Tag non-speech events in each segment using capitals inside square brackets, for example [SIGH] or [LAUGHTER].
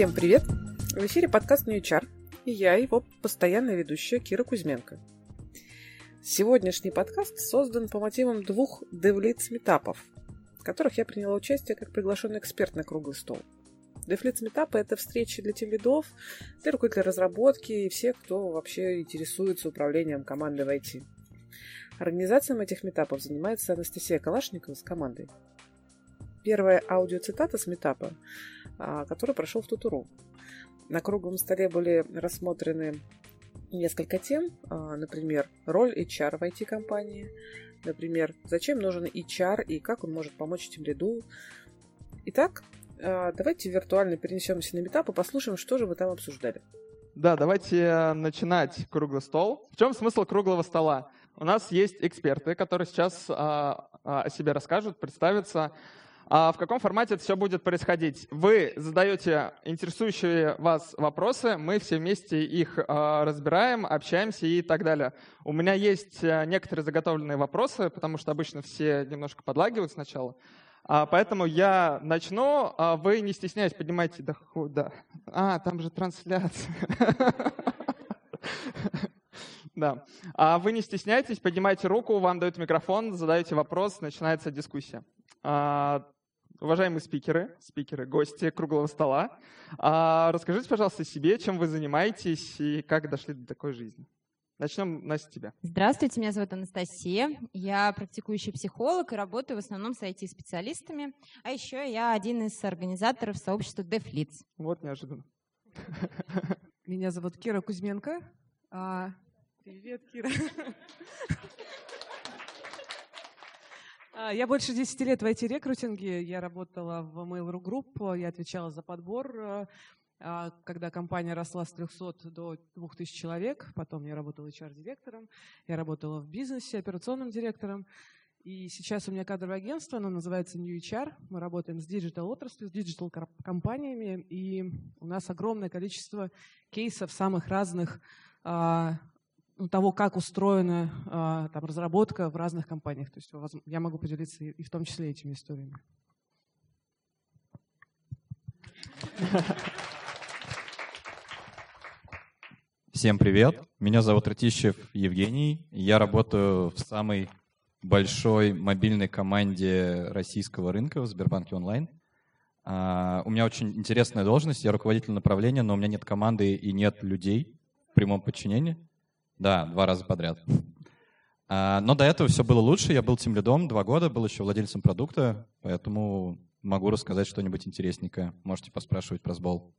Всем привет! В эфире подкаст New HR, и я, его постоянная ведущая Кира Кузьменко. Сегодняшний подкаст создан по мотивам двух девлиц метапов, в которых я приняла участие как приглашенный эксперт на круглый стол. Девлиц метапы – это встречи для тем-лидов, для руководителей разработки и всех, кто вообще интересуется управлением командой в IT. Организацией этих метапов занимается Анастасия Калашникова с командой. Первая аудиоцитата с метапа, а, который прошел в Тутуру. На круглом столе были рассмотрены несколько тем, а, например, роль HR в IT-компании, например, зачем нужен HR и как он может помочь этим лиду. Итак, а, давайте виртуально перенесемся на метап и послушаем, что же вы там обсуждали. Да, давайте начинать круглый стол. В чем смысл круглого стола? У нас есть эксперты, которые сейчас о себе расскажут, представятся. А в каком формате это все будет происходить? Вы задаете интересующие вас вопросы, мы все вместе их а, разбираем, общаемся и так далее. У меня есть э, некоторые заготовленные вопросы, потому что обычно все немножко подлагивают сначала. А, поэтому я начну. Вы не стесняйтесь, поднимайте доход. Да. А, там же трансляция. Да. А вы не стесняйтесь, поднимайте руку, вам дают микрофон, задаете вопрос, начинается дискуссия. Уважаемые спикеры, спикеры, гости круглого стола, а расскажите, пожалуйста, себе, чем вы занимаетесь и как дошли до такой жизни. Начнем, Настя, тебя. Здравствуйте, меня зовут Анастасия. Я практикующий психолог и работаю в основном с IT-специалистами. А еще я один из организаторов сообщества DevLeads. Вот неожиданно. Меня зовут Кира Кузьменко. А, привет, Кира. А, я больше 10 лет в IT-рекрутинге. Я работала в Mail.ru Group, я отвечала за подбор, а, когда компания росла с 300 до 2000 человек. Потом я работала HR-директором, я работала в бизнесе, операционным директором. И сейчас у меня кадровое агентство, оно называется New HR. Мы работаем с digital отраслью, с digital компаниями, и у нас огромное количество кейсов самых разных а, того, как устроена а, там, разработка в разных компаниях. То есть я могу поделиться и в том числе этими историями. Всем привет. Меня зовут Ратищев Евгений. Я работаю в самой большой мобильной команде российского рынка в Сбербанке онлайн. А, у меня очень интересная должность. Я руководитель направления, но у меня нет команды и нет людей в прямом подчинении. Да, два раза подряд. А, но до этого все было лучше. Я был тем лидом два года, был еще владельцем продукта, поэтому могу рассказать что-нибудь интересненькое. Можете поспрашивать про сбол.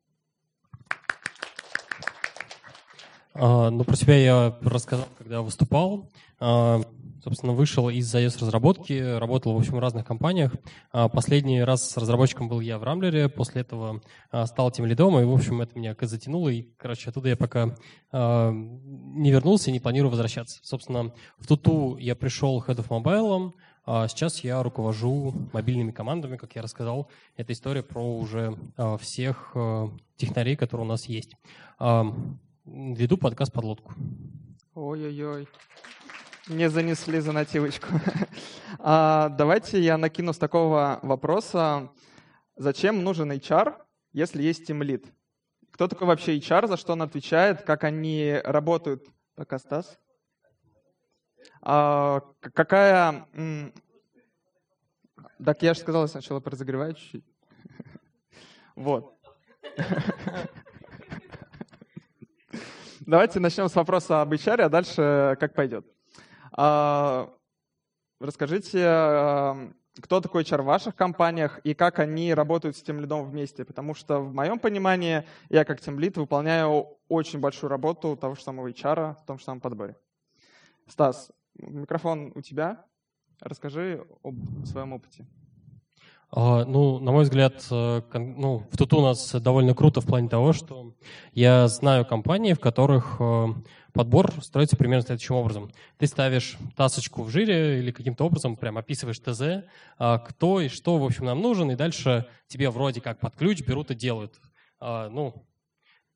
А, ну, про себя я рассказал, когда выступал. А, собственно, вышел из iOS-разработки, работал, в общем, в разных компаниях. А, последний раз с разработчиком был я в Рамблере, после этого а, стал тем лидом, и, в общем, это меня затянуло, и, короче, оттуда я пока а, не вернулся и не планирую возвращаться. Собственно, в Туту я пришел Head of Mobile, а сейчас я руковожу мобильными командами, как я рассказал. Это история про уже всех технарей, которые у нас есть. Веду подкаст «Подлодку». Ой-ой-ой не занесли за нативочку. [LAUGHS] а, давайте я накину с такого вопроса. Зачем нужен HR, если есть Team Lead? Кто такой вообще HR, за что он отвечает, как они работают? Пока Стас. А, какая... Так я же сказал сначала про чуть-чуть. [LAUGHS] Вот. [LAUGHS] Давайте начнем с вопроса об HR, а дальше как пойдет. А, расскажите, а, кто такой HR в ваших компаниях и как они работают с тем лидом вместе? Потому что в моем понимании я как тем лид выполняю очень большую работу того же самого HR в том же самом подборе. Стас, микрофон у тебя. Расскажи об своем опыте. А, ну, на мой взгляд, э, ну, в Туту у нас довольно круто в плане того, что я знаю компании, в которых э, подбор строится примерно следующим образом. Ты ставишь тасочку в жире или каким-то образом прям описываешь ТЗ, а, кто и что, в общем, нам нужен, и дальше тебе вроде как под ключ берут и делают. А, ну,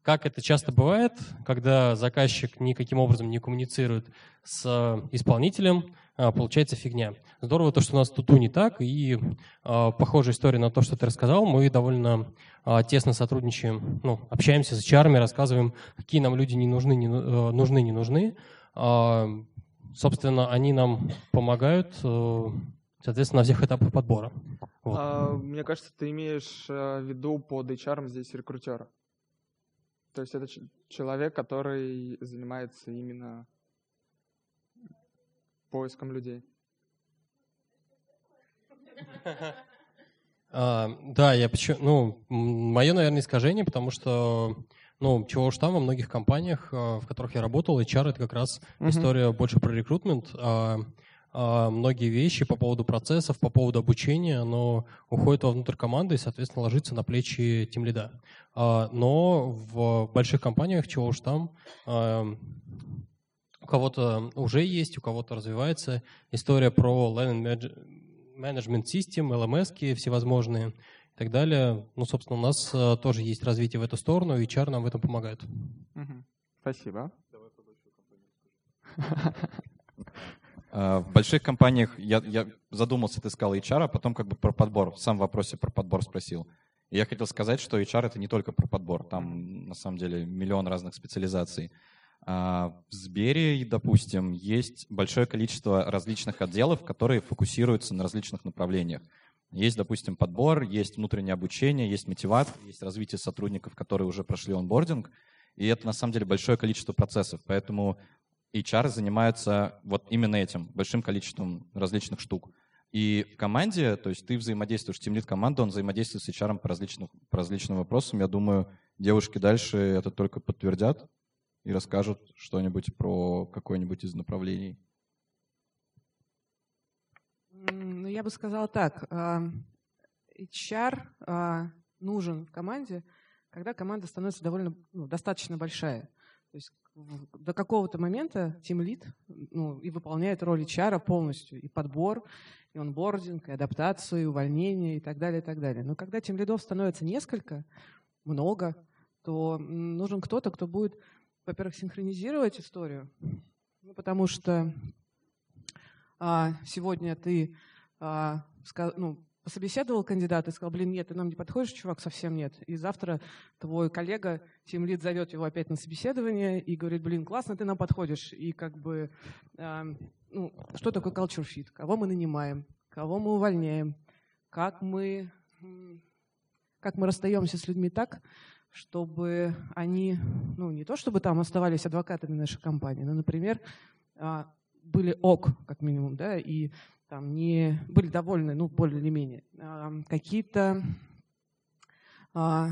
как это часто бывает, когда заказчик никаким образом не коммуницирует с исполнителем, а, получается фигня. Здорово то, что у нас туту не так, и а, похожая история на то, что ты рассказал. Мы довольно а, тесно сотрудничаем, ну, общаемся с HR, рассказываем, какие нам люди не нужны, не, нужны, не нужны. Собственно, они нам помогают, соответственно, на всех этапах подбора. Вот. А, мне кажется, ты имеешь в виду под HR здесь рекрутера. То есть это человек, который занимается именно поиском людей. [LAUGHS] А, да, я почему, ну, мое, наверное, искажение, потому что, ну, чего уж там, во многих компаниях, а, в которых я работал, HR — это как раз uh-huh. история больше про рекрутмент, а, а многие вещи по поводу процессов, по поводу обучения, оно уходит вовнутрь команды и, соответственно, ложится на плечи тем лида. А, но в больших компаниях, чего уж там, а, у кого-то уже есть, у кого-то развивается история про learning management system, LMS всевозможные и так далее. Ну, собственно, у нас э, тоже есть развитие в эту сторону, и HR нам в этом помогает. Спасибо. [LAUGHS] А, в больших компаниях я, я задумался, ты сказал HR, а потом как бы про подбор. В самом вопросе про подбор спросил. И я хотел сказать, что HR это не только про подбор. Там на самом деле миллион разных специализаций. А, в Сбере, допустим, есть большое количество различных отделов, которые фокусируются на различных направлениях. Есть, допустим, подбор, есть внутреннее обучение, есть мотивация, есть развитие сотрудников, которые уже прошли онбординг. И это на самом деле большое количество процессов. Поэтому HR занимаются вот именно этим, большим количеством различных штук. И в команде, то есть ты взаимодействуешь, тимлит команды, он взаимодействует с HR по, различным по различным вопросам. Я думаю, девушки дальше это только подтвердят и расскажут что-нибудь про какое-нибудь из направлений? Ну, я бы сказала так. А, HR а, нужен в команде, когда команда становится довольно ну, достаточно большая. То есть до какого-то момента тимлит ну, и выполняет роль HR полностью, и подбор, и онбординг, и адаптацию, и увольнение, и так далее, и так далее. Но когда тимлидов становится несколько, много, то нужен кто-то, кто будет во-первых, синхронизировать историю, ну, потому что а, сегодня ты а, сказ, ну, пособеседовал кандидата и сказал, блин, нет, ты нам не подходишь, чувак, совсем нет. И завтра твой коллега, тимлид, зовет его опять на собеседование и говорит, блин, классно, ты нам подходишь. И как бы, а, ну, что такое culture fit? Кого мы нанимаем? Кого мы увольняем? Как мы, как мы расстаемся с людьми так, чтобы они, ну, не то чтобы там оставались адвокатами нашей компании, но, например, а, были ок, как минимум, да, и там не были довольны, ну, более или менее. А, какие-то а,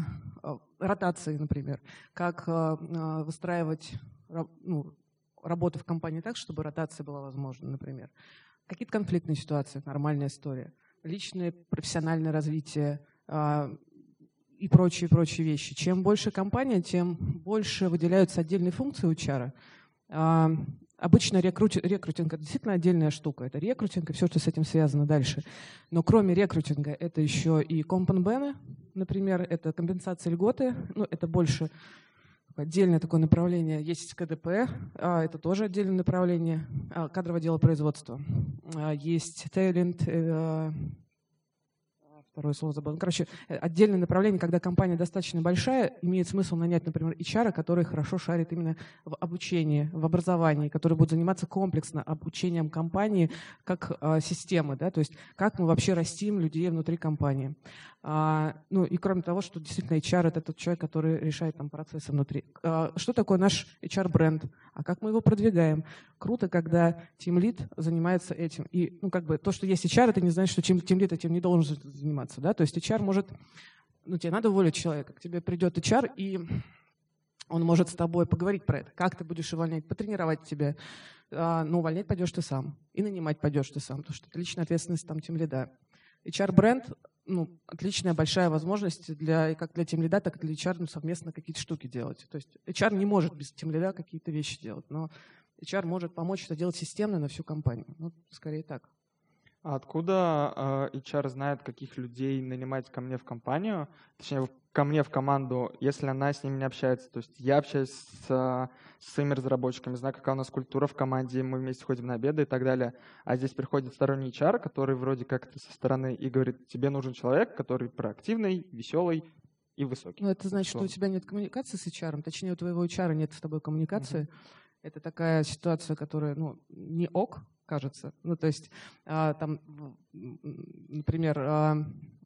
ротации, например, как выстраивать ну, работу в компании так, чтобы ротация была возможна, например. Какие-то конфликтные ситуации, нормальная история. Личное профессиональное развитие, и прочие, прочие вещи. Чем больше компания, тем больше выделяются отдельные функции у HR. А, обычно рекрутинг, это действительно отдельная штука. Это рекрутинг и все, что с этим связано дальше. Но кроме рекрутинга, это еще и компенбены, например, это компенсация льготы. Ну, это больше отдельное такое направление. Есть КДП, а, это тоже отдельное направление, а, кадровое производства. Есть Talent, э, второе слово забыл. Ну, короче, э, отдельное направление, когда компания достаточно большая, имеет смысл нанять, например, HR, который хорошо шарит именно в обучении, в образовании, который будет заниматься комплексно обучением компании как э, системы, да, то есть как мы вообще растим людей внутри компании. А, ну и кроме того, что действительно HR это тот человек, который решает там процессы внутри. А, что такое наш HR-бренд? А как мы его продвигаем? Круто, когда Team Lead занимается этим. И ну, как бы то, что есть HR, это не значит, что Team Lead этим не должен заниматься. Да? То есть HR может... Ну, тебе надо уволить человека. К тебе придет HR, и он может с тобой поговорить про это. Как ты будешь увольнять, потренировать тебя. А, но увольнять пойдешь ты сам. И нанимать пойдешь ты сам. Потому что это личная ответственность там тем лида. HR-бренд ну, отличная большая возможность для, как для тимлида, так и для HR ну, совместно какие-то штуки делать. То есть HR не может без тимлида какие-то вещи делать, но HR может помочь это делать системно на всю компанию. Ну, скорее так. А откуда э, HR знает, каких людей нанимать ко мне в компанию, точнее, ко мне в команду, если она с ними не общается? То есть я общаюсь с, с своими разработчиками, знаю, какая у нас культура в команде, мы вместе ходим на обеды и так далее. А здесь приходит сторонний HR, который вроде как-то со стороны и говорит, тебе нужен человек, который проактивный, веселый, и высокий. Ну, это значит, что у тебя нет коммуникации с HR, точнее, у твоего HR нет с тобой коммуникации. Mm-hmm. Это такая ситуация, которая, ну, не ок, кажется. Ну, то есть, а, там, например, а,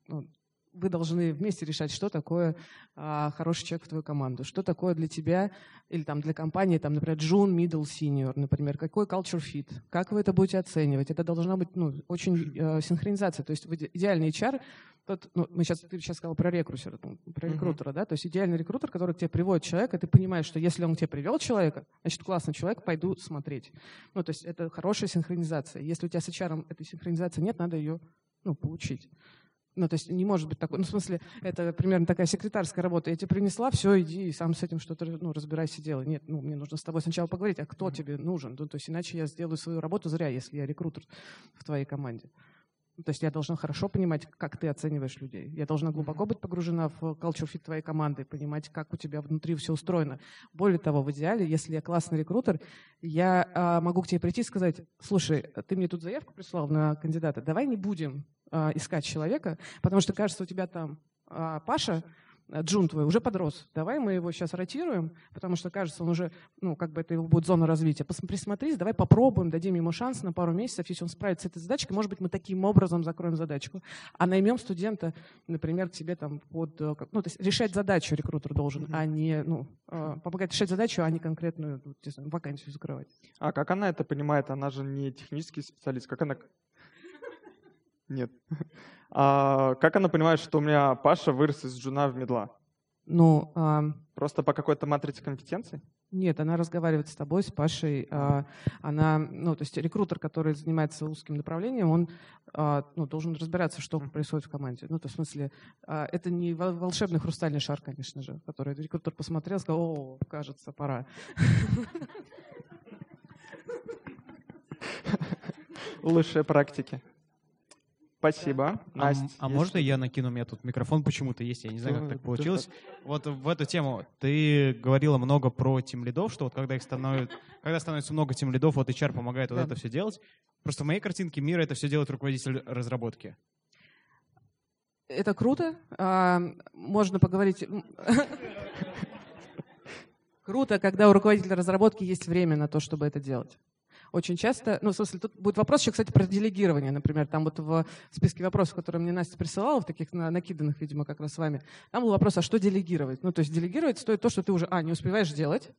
ну, вы должны вместе решать, что такое а, хороший человек в твою команду, что такое для тебя или там для компании, там, например, June, Middle, Senior, например, какой culture fit, как вы это будете оценивать. Это должна быть ну, очень э, синхронизация. То есть идеальный HR, тот, ну, мы сейчас, ты сейчас сказал про рекрутера, про рекрутера, uh-huh. да, то есть идеальный рекрутер, который к тебе приводит человека, ты понимаешь, что если он к тебе привел человека, значит, классный человек, пойду смотреть. Ну, то есть это хорошая синхронизация. Если у тебя с HR этой синхронизации нет, надо ее ну, получить. Ну, то есть не может быть такой, ну, в смысле, это примерно такая секретарская работа. Я тебе принесла, все, иди и сам с этим что-то, ну, разбирайся, делай. Нет, ну, мне нужно с тобой сначала поговорить, а кто тебе нужен? Ну, то есть иначе я сделаю свою работу зря, если я рекрутер в твоей команде. То есть я должна хорошо понимать, как ты оцениваешь людей. Я должна глубоко быть погружена в culture fit твоей команды, понимать, как у тебя внутри все устроено. Более того, в идеале, если я классный рекрутер, я а, могу к тебе прийти и сказать, слушай, ты мне тут заявку прислал на кандидата, давай не будем а, искать человека, потому что, кажется, у тебя там а, Паша, Э, Джун твой уже подрос. Давай мы его сейчас ротируем, потому что, кажется, он уже, ну, как бы это его будет зона развития. Присмотрись, давай попробуем, дадим ему шанс на пару месяцев. Если он справится с этой задачкой, может быть, мы таким образом закроем задачку. А наймем студента, например, к тебе там под... Э, ну, то есть решать задачу рекрутер должен, mm-hmm. а не, ну, э, помогать решать задачу, а не конкретную знаю, вакансию закрывать. А как она это понимает? Она же не технический специалист. Как она нет. [LAUGHS] А как она понимает, что у меня Паша вырос из джуна в медла? Ну, а... Просто по какой-то матрице компетенций? Нет, она разговаривает с тобой, с Пашей. А, она, ну, то есть рекрутер, который занимается узким направлением, он а, ну, должен разбираться, что происходит в команде. Ну, то в смысле, а, это не волшебный хрустальный шар, конечно же, который рекрутер посмотрел, сказал, о, кажется, пора. [LAUGHS] Лучшие практики. Спасибо. А, Настя, а если... можно я накину? У меня тут микрофон почему-то есть, я не знаю, как так получилось. Вот в эту тему ты говорила много про тим лидов, что вот когда их становится, когда становится много тим лидов, вот HR помогает вот да. это все делать. Просто в моей картинке мира это все делает руководитель разработки. Это круто. А, можно поговорить. [LAUGHS] Круто, когда у руководителя разработки есть время на то, чтобы это делать очень часто, ну, в смысле, тут будет вопрос еще, кстати, про делегирование, например, там вот в списке вопросов, которые мне Настя присылала, в таких накиданных, видимо, как раз с вами, там был вопрос, а что делегировать? Ну, то есть делегировать стоит то, что ты уже, а, не успеваешь делать,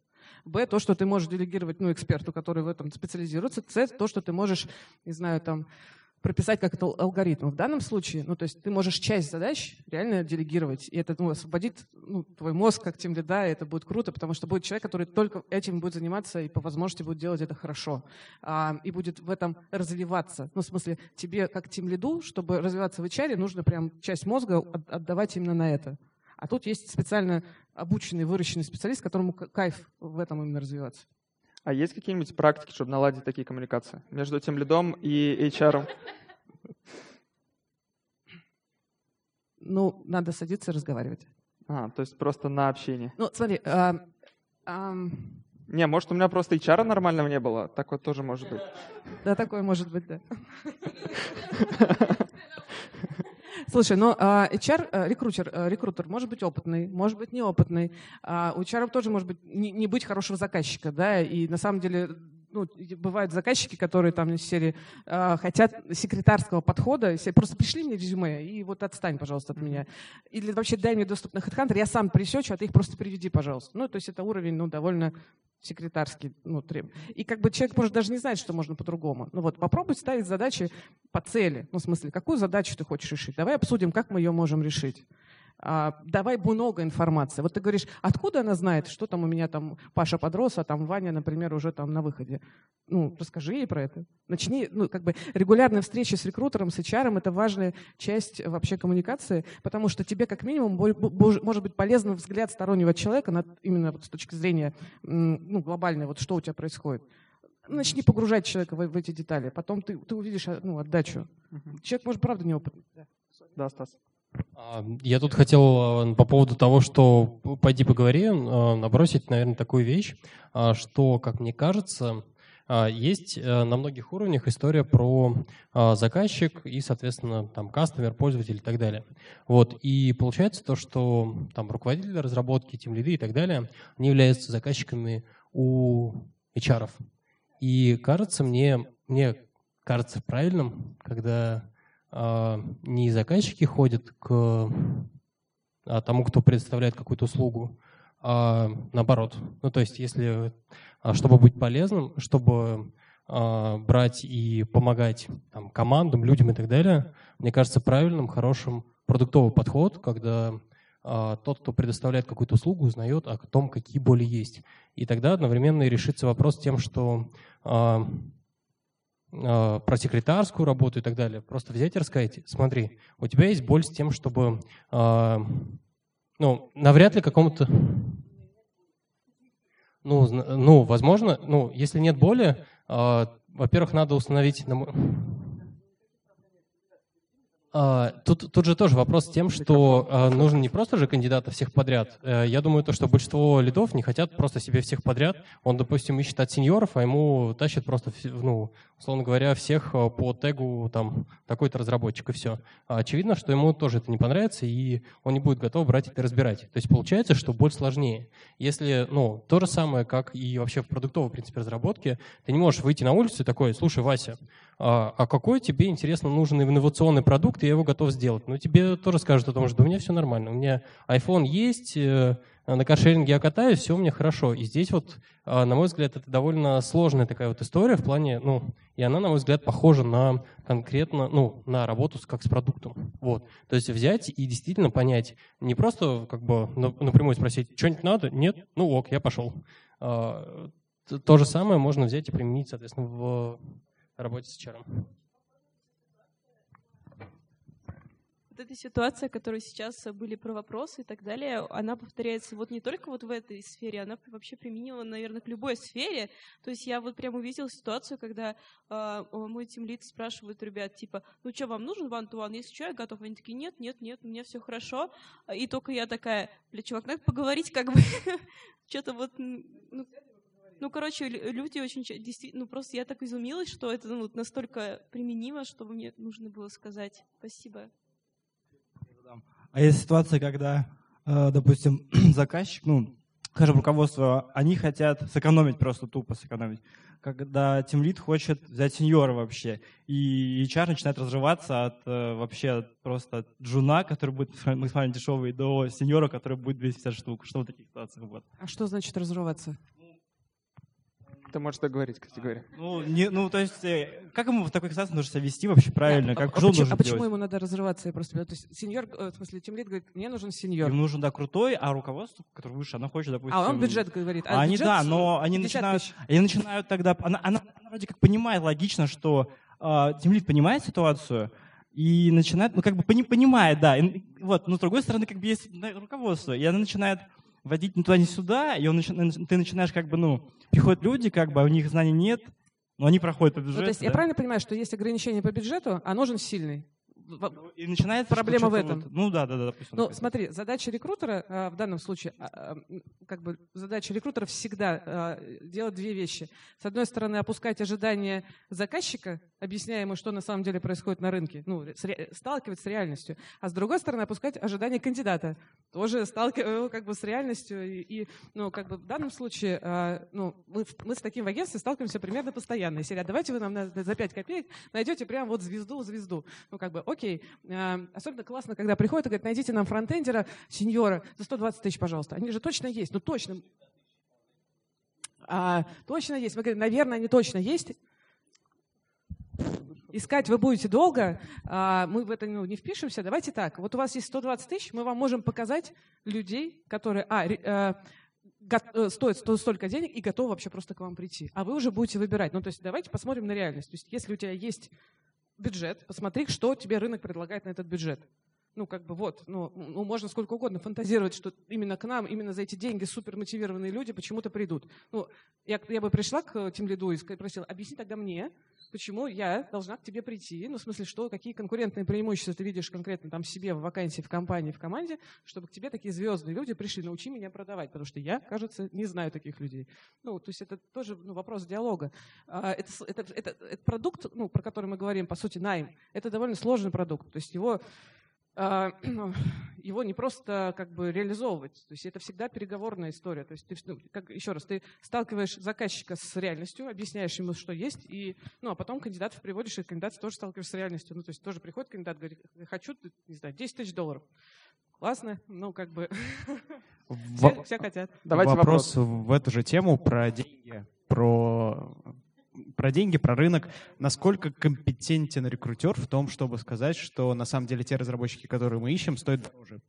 б, то, что ты можешь делегировать, ну, эксперту, который в этом специализируется, с, то, что ты можешь, не знаю, там, прописать как это алгоритм. В данном случае, ну, то есть ты можешь часть задач реально делегировать, и это ну, освободит ну, твой мозг как тем лида, и это будет круто, потому что будет человек, который только этим будет заниматься и по возможности будет делать это хорошо, а, и будет в этом развиваться. Ну, в смысле, тебе как тем лиду, чтобы развиваться в HR, нужно прям часть мозга отдавать именно на это. А тут есть специально обученный, выращенный специалист, которому кайф в этом именно развиваться. А есть какие-нибудь практики, чтобы наладить такие коммуникации между тем лидом и HR? Ну, надо садиться и разговаривать. А, то есть просто на общение. Ну, смотри, а, а... Не, может, у меня просто HR нормального не было. Такое тоже может быть. Да, такое может быть, да. [LAUGHS] Слушай, ну а, HR, э, рекрутер, э, рекрутер может быть опытный, может быть неопытный. А у HR тоже может быть не, не быть хорошего заказчика, да, и на самом деле ну, бывают заказчики, которые там из серии э, хотят секретарского подхода, просто пришли мне резюме и вот отстань, пожалуйста, от меня. Или вообще дай мне доступ на HeadHunter, я сам пресечу, а ты их просто приведи, пожалуйста. Ну, то есть это уровень, ну, довольно секретарский, ну, треб. И как бы человек может даже не знать, что можно по-другому. Ну вот, попробуй ставить задачи по цели. Ну, в смысле, какую задачу ты хочешь решить? Давай обсудим, как мы ее можем решить давай много информации. Вот ты говоришь, откуда она знает, что там у меня там Паша подрос, а там Ваня, например, уже там на выходе. Ну, расскажи ей про это. Начни, ну, как бы регулярные встречи с рекрутером, с HR, это важная часть вообще коммуникации, потому что тебе как минимум может быть полезен взгляд стороннего человека на, именно вот с точки зрения ну, глобальной, вот что у тебя происходит начни погружать человека в, в эти детали. Потом ты, ты увидишь а, ну, отдачу. Человек, может, правда не опытный. Да, Стас. А, Я тут хотел э, по поводу того, что пойди поговори, э, набросить, наверное, такую вещь, а, что, как мне кажется, а, есть э, на многих уровнях история про заказчик и, соответственно, там кастомер, пользователь и так далее. Вот. И получается то, что там руководители разработки, тем лиды и так далее, они являются заказчиками у HR. И кажется мне, мне кажется правильным, когда не заказчики ходят к а, тому, кто предоставляет какую-то услугу, а наоборот. Ну, то есть, если, а, чтобы быть полезным, чтобы а, брать и помогать там, командам, людям и так далее, мне кажется правильным, хорошим продуктовый подход, когда а, тот, кто предоставляет какую-то услугу, узнает о том, какие боли есть. И тогда одновременно и решится вопрос тем, что а, а, про секретарскую работу и так далее. Просто взять и рассказать, смотри, у тебя есть боль с тем, чтобы, а, ну, навряд ли какому-то, ну, ну, возможно, ну, если нет боли, а, во-первых, надо установить, А, Тут, тут же тоже вопрос тем, что а, нужно не просто же кандидата всех подряд. Э, Я думаю, то, что большинство лидов не хотят просто себе всех подряд. Он, допустим, ищет от сеньоров, а ему тащат просто, ну, условно говоря, всех э, по тегу там такой-то разработчик и все. Очевидно, что ему тоже это не понравится, и он не будет готов брать это и разбирать. То есть получается, что боль сложнее. Если, ну, то же самое, как и вообще в продуктовой, в принципе, разработке, ты не можешь выйти на улицу и такой, слушай, Вася, а, а какой тебе, интересно, нужен инновационный продукт, и я его готов сделать. Но тебе тоже скажут о том, что у меня все нормально. У меня iPhone есть, э, на каршеринге я катаюсь, все у меня хорошо. И здесь вот, а, на мой взгляд, это довольно сложная такая вот история в плане, ну, и она, на мой взгляд, похожа на конкретно, ну, на работу как с продуктом. Вот. То есть взять и действительно понять, не просто как бы на- напрямую спросить, что-нибудь надо? Нет? Ну ок, я пошел. А, То же самое можно взять и применить, соответственно, в работе с HR. Вот эта ситуация, которая сейчас э, были про вопросы и так далее, она повторяется вот не только вот в этой сфере, она вообще применима, наверное, к любой сфере. То есть я вот прям увидела ситуацию, когда э, мой тимлид спрашивает ребят, типа, ну что, вам нужен one-to-one? Если что, я готов. Они такие, нет, нет, нет, у меня все хорошо. И только я такая, бля, чувак, надо поговорить как бы. [LAUGHS] Что-то вот, ну, ну, короче, лю- люди очень действительно, ну, просто я так изумилась, что это ну, вот настолько применимо, что мне нужно было сказать. Спасибо. А есть ситуация, когда, э, допустим, [CLEARS THROAT] заказчик, ну, скажем, руководство, они хотят сэкономить, просто тупо сэкономить. Когда тимлид хочет взять сеньора вообще, и HR начинает разрываться от э, вообще от просто от джуна, который будет максимально дешевый, до сеньора, который будет 250 штук. Что в таких ситуациях будет? А что значит разрываться? Ты можешь договорить, кстати говоря. Ну, не, ну, то есть, э, как ему в такой ситуации нужно себя вести вообще правильно? А- Как а, джун почему, а почему ему надо разрываться? Я просто, то есть сеньор, э, в смысле, тимлид говорит, мне нужен сеньор. Им нужен, да, крутой, а руководство, которое выше, оно хочет, допустим... А он бюджет говорит. А они, бюджет да, но они 50 начинают, тысяч. они начинают тогда... Она, она, она вроде как понимает логично, что э, понимает ситуацию, и начинает, ну, как бы пони- понимает, да. И, вот, но с другой стороны, как бы есть да, руководство, и она начинает водить ни туда, ни сюда, и он начи- ты начинаешь как бы, ну, приходят люди, как бы, а у них знаний нет, но они проходят по бюджету. Ну, то есть я да. правильно понимаю, что есть ограничения по бюджету, а нужен сильный? В- И начинается Проблема в этом. вот- ну да, да, да, допустим. Ну, допустим. смотри, задача рекрутера а, в данном случае, а, а, как бы задача рекрутера всегда а, делать две вещи. С одной стороны, опускать ожидания заказчика, объясняя ему, что на самом деле происходит на рынке, ну, сталкивать с реальностью. А с другой стороны, опускать ожидания кандидата, тоже сталкивая его как бы с реальностью. И, и, ну, как бы в данном случае, а, ну, мы, мы с таким в агентстве сталкиваемся примерно постоянно. Если давайте вы нам на- за 5 копеек найдете прям вот звезду, звезду. Ну, как бы, окей. А, Особенно классно, когда приходят и говорят, найдите нам фронтендера, сеньора, за 120 тысяч, пожалуйста. Они же точно есть, ну точно. А, точно есть. Мы говорим, наверное, они точно есть. Искать вы будете долго, а, мы в это ну, не впишемся. Давайте так, вот у вас есть 120 тысяч, мы вам можем показать людей, которые а, ре- э, стоят сто- столько денег и готовы вообще просто к вам прийти. А вы уже будете выбирать. Ну, то есть давайте посмотрим на реальность. То есть если у тебя есть бюджет, посмотри, что тебе рынок предлагает на этот бюджет. Ну, как бы вот, ну, ну, можно сколько угодно фантазировать, что именно к нам, именно за эти деньги супер мотивированные люди почему-то придут. Ну, я, я бы пришла к тем лиду и спросила, объясни тогда мне, почему я должна к тебе прийти, ну, в смысле, что, какие конкурентные преимущества ты видишь конкретно там себе в вакансии, в компании, в команде, чтобы к тебе такие звездные люди пришли, научи меня продавать, потому что я, кажется, не знаю таких людей. Ну, то есть это тоже ну, вопрос диалога. А, это, это, это, это продукт, ну, про который мы говорим, по сути, найм, это довольно сложный продукт, то есть его [CLEARS THROAT] его не просто как бы реализовывать. То есть это всегда переговорная история. То есть ты, ну, как, еще раз, ты сталкиваешь заказчика с реальностью, объясняешь ему, что есть, и, ну, а потом кандидатов приводишь, и кандидат тоже сталкиваешься с реальностью. Ну, то есть тоже приходит кандидат, говорит, хочу, не знаю, 10 тысяч долларов. Классно, ну, как бы [LAUGHS] все, все хотят. Давайте вопрос, вопрос в эту же тему про деньги, про про деньги, про рынок. Насколько компетентен рекрутер в том, чтобы сказать, что на самом деле те разработчики, которые мы ищем, стоят дороже?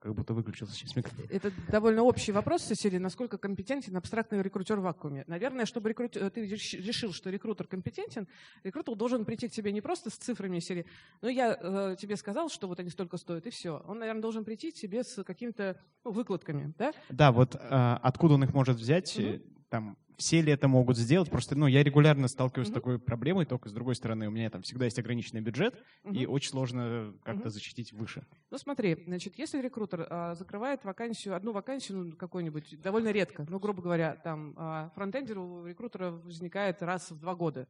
Как будто выключился сейчас микрофон. Это довольно общий вопрос, Сесилия. Насколько компетентен абстрактный рекрутер в вакууме? Наверное, чтобы рекрутер, ты решил, что рекрутер компетентен, рекрутер должен прийти к тебе не просто с цифрами серии, но я э, тебе сказал, что вот они столько стоят, и все. Он, наверное, должен прийти к тебе с какими-то ну, выкладками, да? Да, вот э, откуда он их может взять? Угу. Там все ли это могут сделать? Просто, ну, я регулярно сталкиваюсь mm-hmm. с такой проблемой, только с другой стороны, у меня там всегда есть ограниченный бюджет, mm-hmm. и очень сложно как-то mm-hmm. защитить выше. Ну, смотри, значит, если рекрутер а, закрывает вакансию, одну вакансию, ну, какой-нибудь, довольно редко, ну, грубо говоря, там, а, фронтендер у рекрутера возникает раз в два года.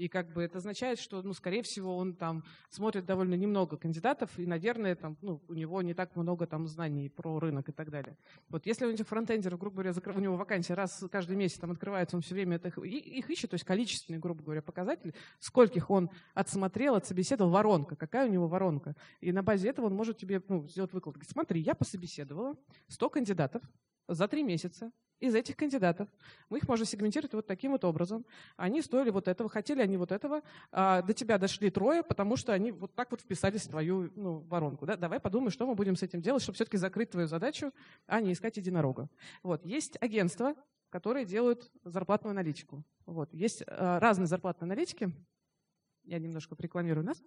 И как бы это означает, что, ну, скорее всего, он там смотрит довольно немного кандидатов, и, наверное, там, ну, у него не так много там знаний про рынок и так далее. Вот если у этих фронтендеров, грубо говоря, закрыв... у него вакансия раз каждый месяц там открывается, он все время это, их ищет, то есть количественный, грубо говоря, показатель, скольких он отсмотрел, отсобеседовал, воронка, какая у него воронка. И на базе этого он может тебе ну, сделать выкладку. Смотри, я пособеседовала 100 кандидатов за три месяца, из этих кандидатов. Мы их можем сегментировать вот таким вот образом. Они стоили вот этого, хотели они вот этого. А до тебя дошли трое, потому что они вот так вот вписались в твою ну, воронку. Да? Давай подумай, что мы будем с этим делать, чтобы все-таки закрыть твою задачу, а не искать единорога. Вот. Есть агентства, которые делают зарплатную аналитику. Вот. Есть а, разные зарплатные аналитики. Я немножко рекламирую нас.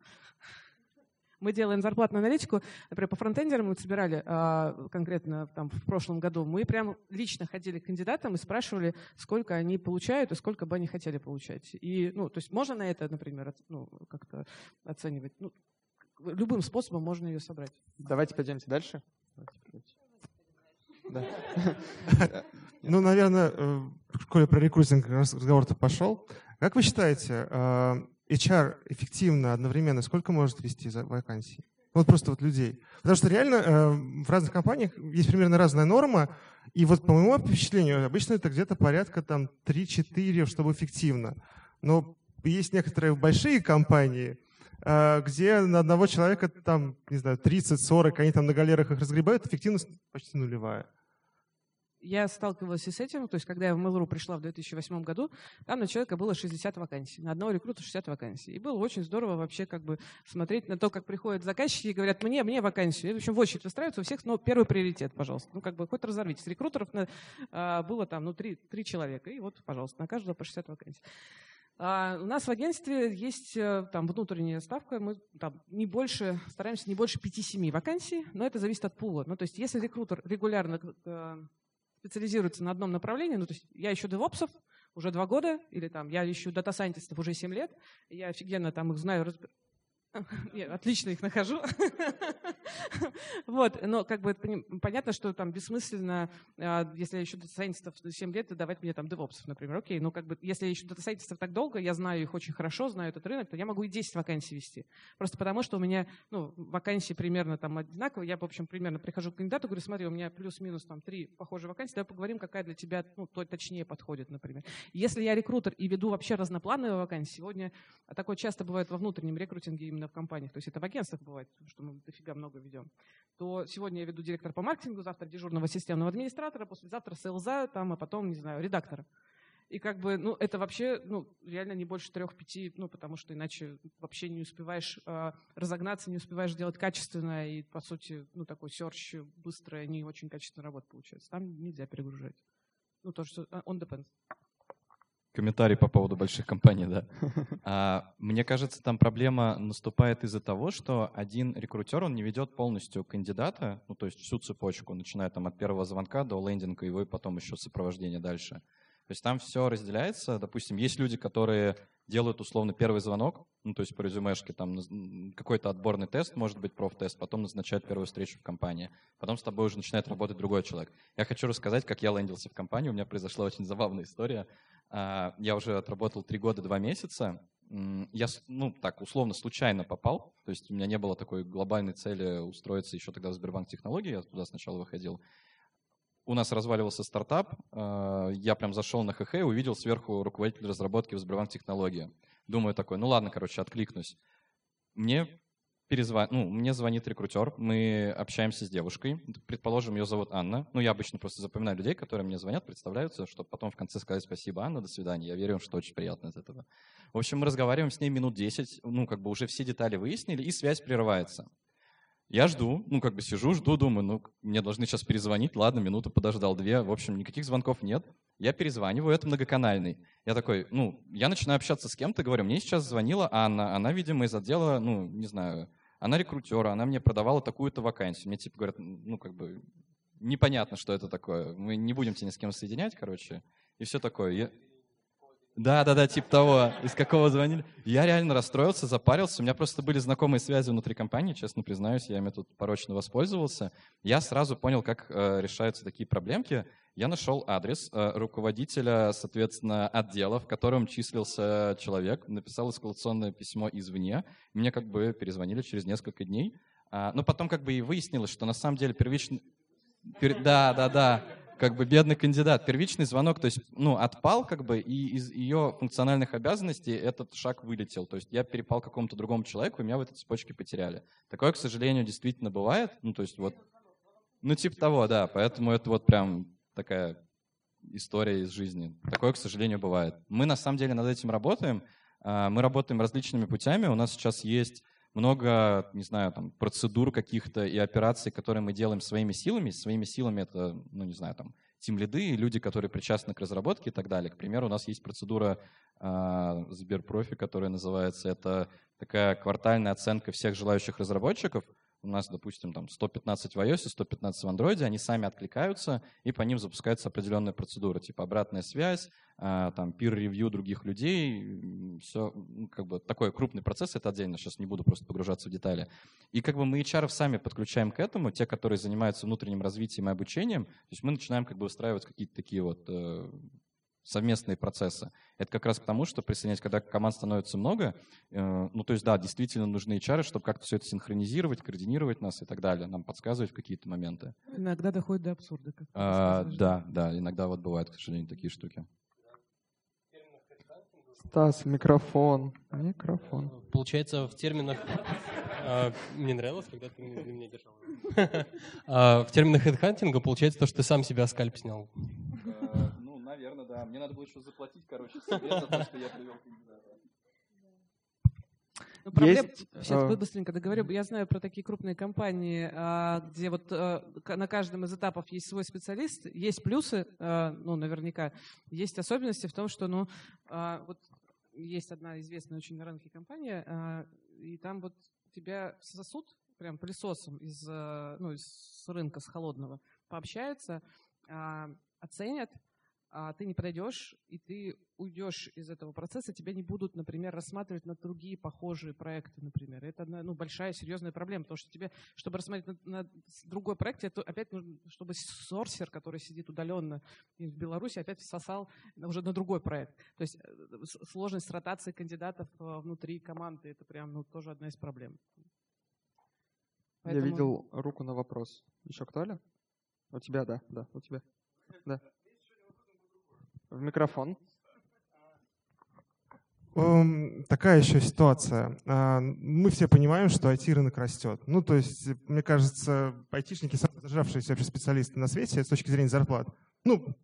Мы делаем зарплатную аналитику, например, по фронтендерам мы собирали а, конкретно там, в прошлом году. Мы прям лично ходили к кандидатам и спрашивали, сколько они получают и сколько бы они хотели получать. И, ну, то есть можно на это, например, ну, как-то оценивать. Ну, любым способом можно ее собрать. Давайте пойдемте дальше. Да. Ну, наверное, э, в школе про рекрутинг разговор-то пошел. Как вы считаете, э, HR эффективно одновременно сколько может вести за вакансий? Вот просто вот людей. Потому что реально э, в разных компаниях есть примерно разная норма, и вот по моему впечатлению обычно это где-то порядка там 3-4, чтобы эффективно. Но есть некоторые большие компании, э, где на одного человека там, не знаю, 30-40, они там на галерах их разгребают, эффективность почти нулевая я сталкивалась и с этим, то есть когда я в Mail.ru пришла в 2008 году, там на человека было 60 вакансий, на одного рекрута 60 вакансий. И было очень здорово вообще как бы смотреть на то, как приходят заказчики и говорят, мне, мне вакансию. И, в общем, в очередь выстраиваются у всех, но первый приоритет, пожалуйста. Ну, как бы хоть разорвитесь. Рекрутеров на, а, было там, ну, три, три человека, и вот, пожалуйста, на каждого по 60 вакансий. А у нас в агентстве есть э, там внутренняя ставка, мы там не больше, стараемся не больше 5-7 вакансий, но это зависит от пула. Ну, то есть если рекрутер регулярно специализируется на одном направлении, ну, то есть я ищу девопсов уже два года, или там я ищу дата-сайентистов уже семь лет, я офигенно там их знаю, [LAUGHS] я отлично их нахожу. [LAUGHS] вот, но как бы понятно, что там бессмысленно, а, если я ищу data scientist ов 7 лет, давать мне там DevOps ов, например. Окей, но как бы если я ищу data scientist ов так долго, я знаю их очень хорошо, знаю этот рынок, то я могу и 10 вакансий вести. Просто потому, что у меня ну, вакансии примерно там одинаковые. Я, в общем, примерно прихожу к кандидату, говорю, смотри, у меня плюс-минус там три похожие вакансии, давай поговорим, какая для тебя ну, то, точнее подходит, например. Если я рекрутер и веду вообще разноплановые вакансии, сегодня такое часто бывает во внутреннем рекрутинге именно в компаниях, то есть это в агентствах бывает, что мы дофига много ведем, то сегодня я веду директор по маркетингу, завтра дежурного системного администратора, послезавтра сейлза, там, а потом, не знаю, редактора. И как бы, ну, это вообще, ну, реально не больше трех-пяти, ну, потому что иначе вообще не успеваешь э, разогнаться, не успеваешь делать качественно, и, по сути, ну, такой серч быстрая, не очень качественная работа получается. Там нельзя перегружать. Ну, то, что а, on depends. Комментарий по поводу больших компаний, да. [LAUGHS] А, мне кажется, там проблема наступает из-за того, что один рекрутер, он не ведет полностью кандидата, ну, то есть всю цепочку, начиная там от первого звонка до лендинга его и потом еще сопровождение дальше. То есть там все разделяется. Допустим, есть люди, которые делают условно первый звонок, ну, то есть по резюмешке там какой-то отборный тест, может быть, профтест, потом назначают первую встречу в компании. Потом с тобой уже начинает работать другой человек. Я хочу рассказать, как я лендился в компанию. У меня произошла очень забавная история. А, я уже отработал три года, два месяца. Я, ну, так, условно, случайно попал. То есть у меня не было такой глобальной цели устроиться еще тогда в Сбербанк технологии. Я туда сначала выходил у нас разваливался стартап, э, я прям зашел на ХХ и увидел сверху руководитель разработки в Сбербанк технологии. Думаю такой, ну ладно, короче, откликнусь. Мне перезвон... ну, мне звонит рекрутер, мы общаемся с девушкой, предположим, ее зовут Анна. Ну, я обычно просто запоминаю людей, которые мне звонят, представляются, чтобы потом в конце сказать спасибо, Анна, до свидания. Я верю, что очень приятно от этого. В общем, мы разговариваем с ней минут 10, ну, как бы уже все детали выяснили, и связь прерывается. Я жду, ну, как бы сижу, жду, думаю, ну, мне должны сейчас перезвонить, ладно, минуту подождал, две, в общем, никаких звонков нет. Я перезваниваю, это многоканальный. Я такой, ну, я начинаю общаться с кем-то, говорю, мне сейчас звонила Анна, она, видимо, из отдела, ну, не знаю, она рекрутера, она мне продавала такую-то вакансию. Мне типа говорят, ну, как бы, непонятно, что это такое. Мы не будем тебя ни с кем соединять, короче, и все такое. Я... Да, да, да, типа того, из какого звонили. Я реально расстроился, запарился. У меня просто были знакомые связи внутри компании, честно признаюсь, я ими тут порочно воспользовался. Я сразу понял, как э, решаются такие проблемки. Я нашел адрес э, руководителя, соответственно, отдела, в котором числился человек, написал эскалационное письмо извне. Мне как бы перезвонили через несколько дней. А, но потом как бы и выяснилось, что на самом деле первичный... Пер... Да, да, да как бы бедный кандидат. Первичный звонок, то есть, ну, отпал, как бы, и из ее функциональных обязанностей этот шаг вылетел. То есть я перепал какому-то другому человеку, и меня в этой цепочке потеряли. Такое, к сожалению, действительно бывает. Ну, то есть вот, ну, типа того, да. Поэтому это вот прям такая история из жизни. Такое, к сожалению, бывает. Мы на самом деле над этим работаем. А, мы работаем различными путями. У нас сейчас есть много, не знаю, там, процедур каких-то и операций, которые мы делаем своими силами. Своими силами это, ну, не знаю, там, тимлиды и люди, которые причастны к разработке и так далее. К примеру, у нас есть процедура э, Сберпрофи, которая называется, это такая квартальная оценка всех желающих разработчиков – у нас, допустим, там 115 в iOS, 115 в Android, они сами откликаются, и по ним запускается определенная процедура, типа обратная связь, а, там peer-review других людей, все, ну, как бы такой крупный процесс, это отдельно, сейчас не буду просто погружаться в детали. И как бы мы HR сами подключаем к этому, те, которые занимаются внутренним развитием и обучением, то есть мы начинаем как бы устраивать какие-то такие вот э, совместные процессы. Это как раз к тому, что присоединять, когда команд становится много, э, ну, то есть, да, действительно нужны HR, чтобы как-то все это синхронизировать, координировать нас и так далее, нам подсказывать в какие-то моменты. Иногда доходит до абсурда. Как а, да, да, иногда вот бывают, к сожалению, такие штуки. Стас, микрофон. Микрофон. Получается, в терминах... А, мне нравилось, когда ты меня держал. [LAUGHS] А, в терминах хедхантинга получается то, что ты сам себя скальп снял. Да, мне надо было еще заплатить, короче, себе за то, что я привел кандидата. Ну, проблем... Есть, Сейчас э... быстренько договорю. Я знаю про такие крупные компании, а, где вот э, на каждом из этапов есть свой специалист. Есть плюсы, э, ну, наверняка. Есть особенности в том, что, ну, а, вот есть одна известная очень на рынке компания, а, и там вот тебя сосуд прям пылесосом из, ну, из рынка, с холодного, пообщаются, оценят, а ты не пройдешь, и ты уйдешь из этого процесса, тебя не будут, например, рассматривать на другие похожие проекты, например. Это ну, большая, серьезная проблема, потому что тебе, чтобы рассматривать на, на другой проект, это опять нужно, чтобы сорсер, который сидит удаленно в Беларуси, опять всосал уже на другой проект. То есть э, сложность ротации кандидатов э, внутри команды, это прям ну, тоже одна из проблем. Поэтому... Я видел руку на вопрос. Еще кто ли? У тебя, да, да, у тебя. Да. В микрофон. Um, такая еще ситуация. Uh, мы все понимаем, что IT-рынок растет. Ну, то есть, мне кажется, айтишники самые зажавшиеся вообще специалисты на свете с точки зрения зарплат. Ну,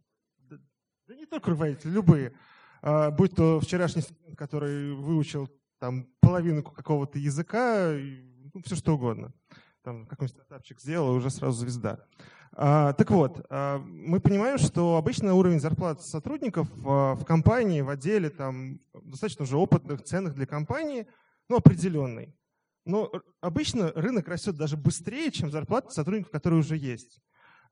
да не только руководители, любые. Uh, будь то вчерашний студент, который выучил там половину какого-то языка, ну, все что угодно. Там какой-нибудь стартапчик сделал, и уже сразу звезда. А, так вот, а, мы понимаем, что обычно уровень зарплат сотрудников а, в компании, в отделе, там, достаточно уже опытных, ценных для компании, ну, определенный. Но обычно рынок растет даже быстрее, чем зарплаты сотрудников, которые уже есть.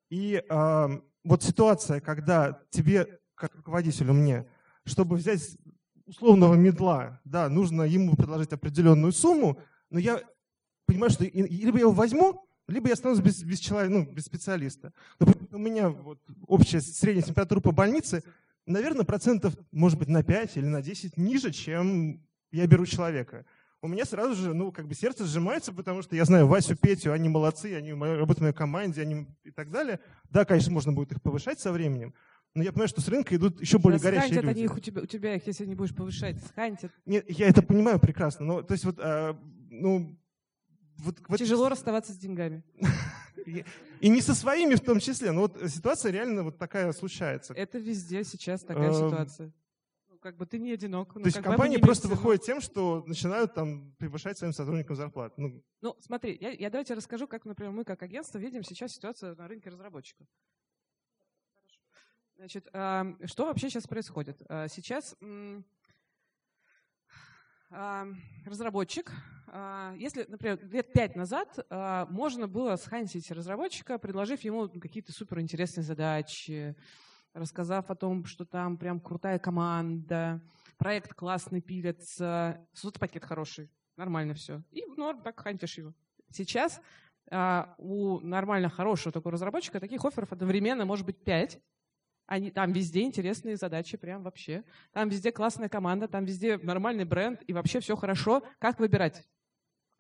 И вот ситуация, когда тебе, как руководителю мне, чтобы взять условного медла, да, нужно ему предложить определенную сумму, но я понимаю, что либо я его возьму, либо я останусь без, без человека, ну, без специалиста. Например, у меня вот общая средняя температура по больнице, наверное, процентов, может быть, на 5 или на 10 ниже, чем я беру человека. У меня сразу же, ну, как бы сердце сжимается, потому что я знаю Васю, Петю, они молодцы, они работают в моей команде, они и так далее. Да, конечно, можно будет их повышать со временем, но я понимаю, что с рынка идут еще более да, горячие люди. они их у тебя, у тебя их, если не будешь повышать, схантят. Нет, я это понимаю прекрасно, но то есть вот, а, ну, вот, вот... Тяжело расставаться с деньгами. И не со своими в том числе. Но вот ситуация реально вот такая случается. Это везде сейчас такая эм, ситуация. Ну, как бы ты не одинок. То есть компании просто выходят тем, что начинают там превышать своим сотрудникам зарплату. Ну, ну смотри, я, я давайте расскажу, как, например, мы как агентство видим сейчас ситуацию на рынке разработчиков. Значит, что вообще сейчас происходит? А, сейчас разработчик, а, если, например, лет пять назад а, можно было схантить разработчика, предложив ему какие-то суперинтересные задачи, рассказав о том, что там прям крутая команда, проект классный пилится, соцпакет хороший, нормально все. И в норм так хантишь его. Сейчас а, у нормально хорошего такого разработчика таких офферов одновременно может быть пять, они, там везде интересные задачи, прям вообще. Там везде классная команда, там везде нормальный бренд, и вообще все хорошо. Как выбирать?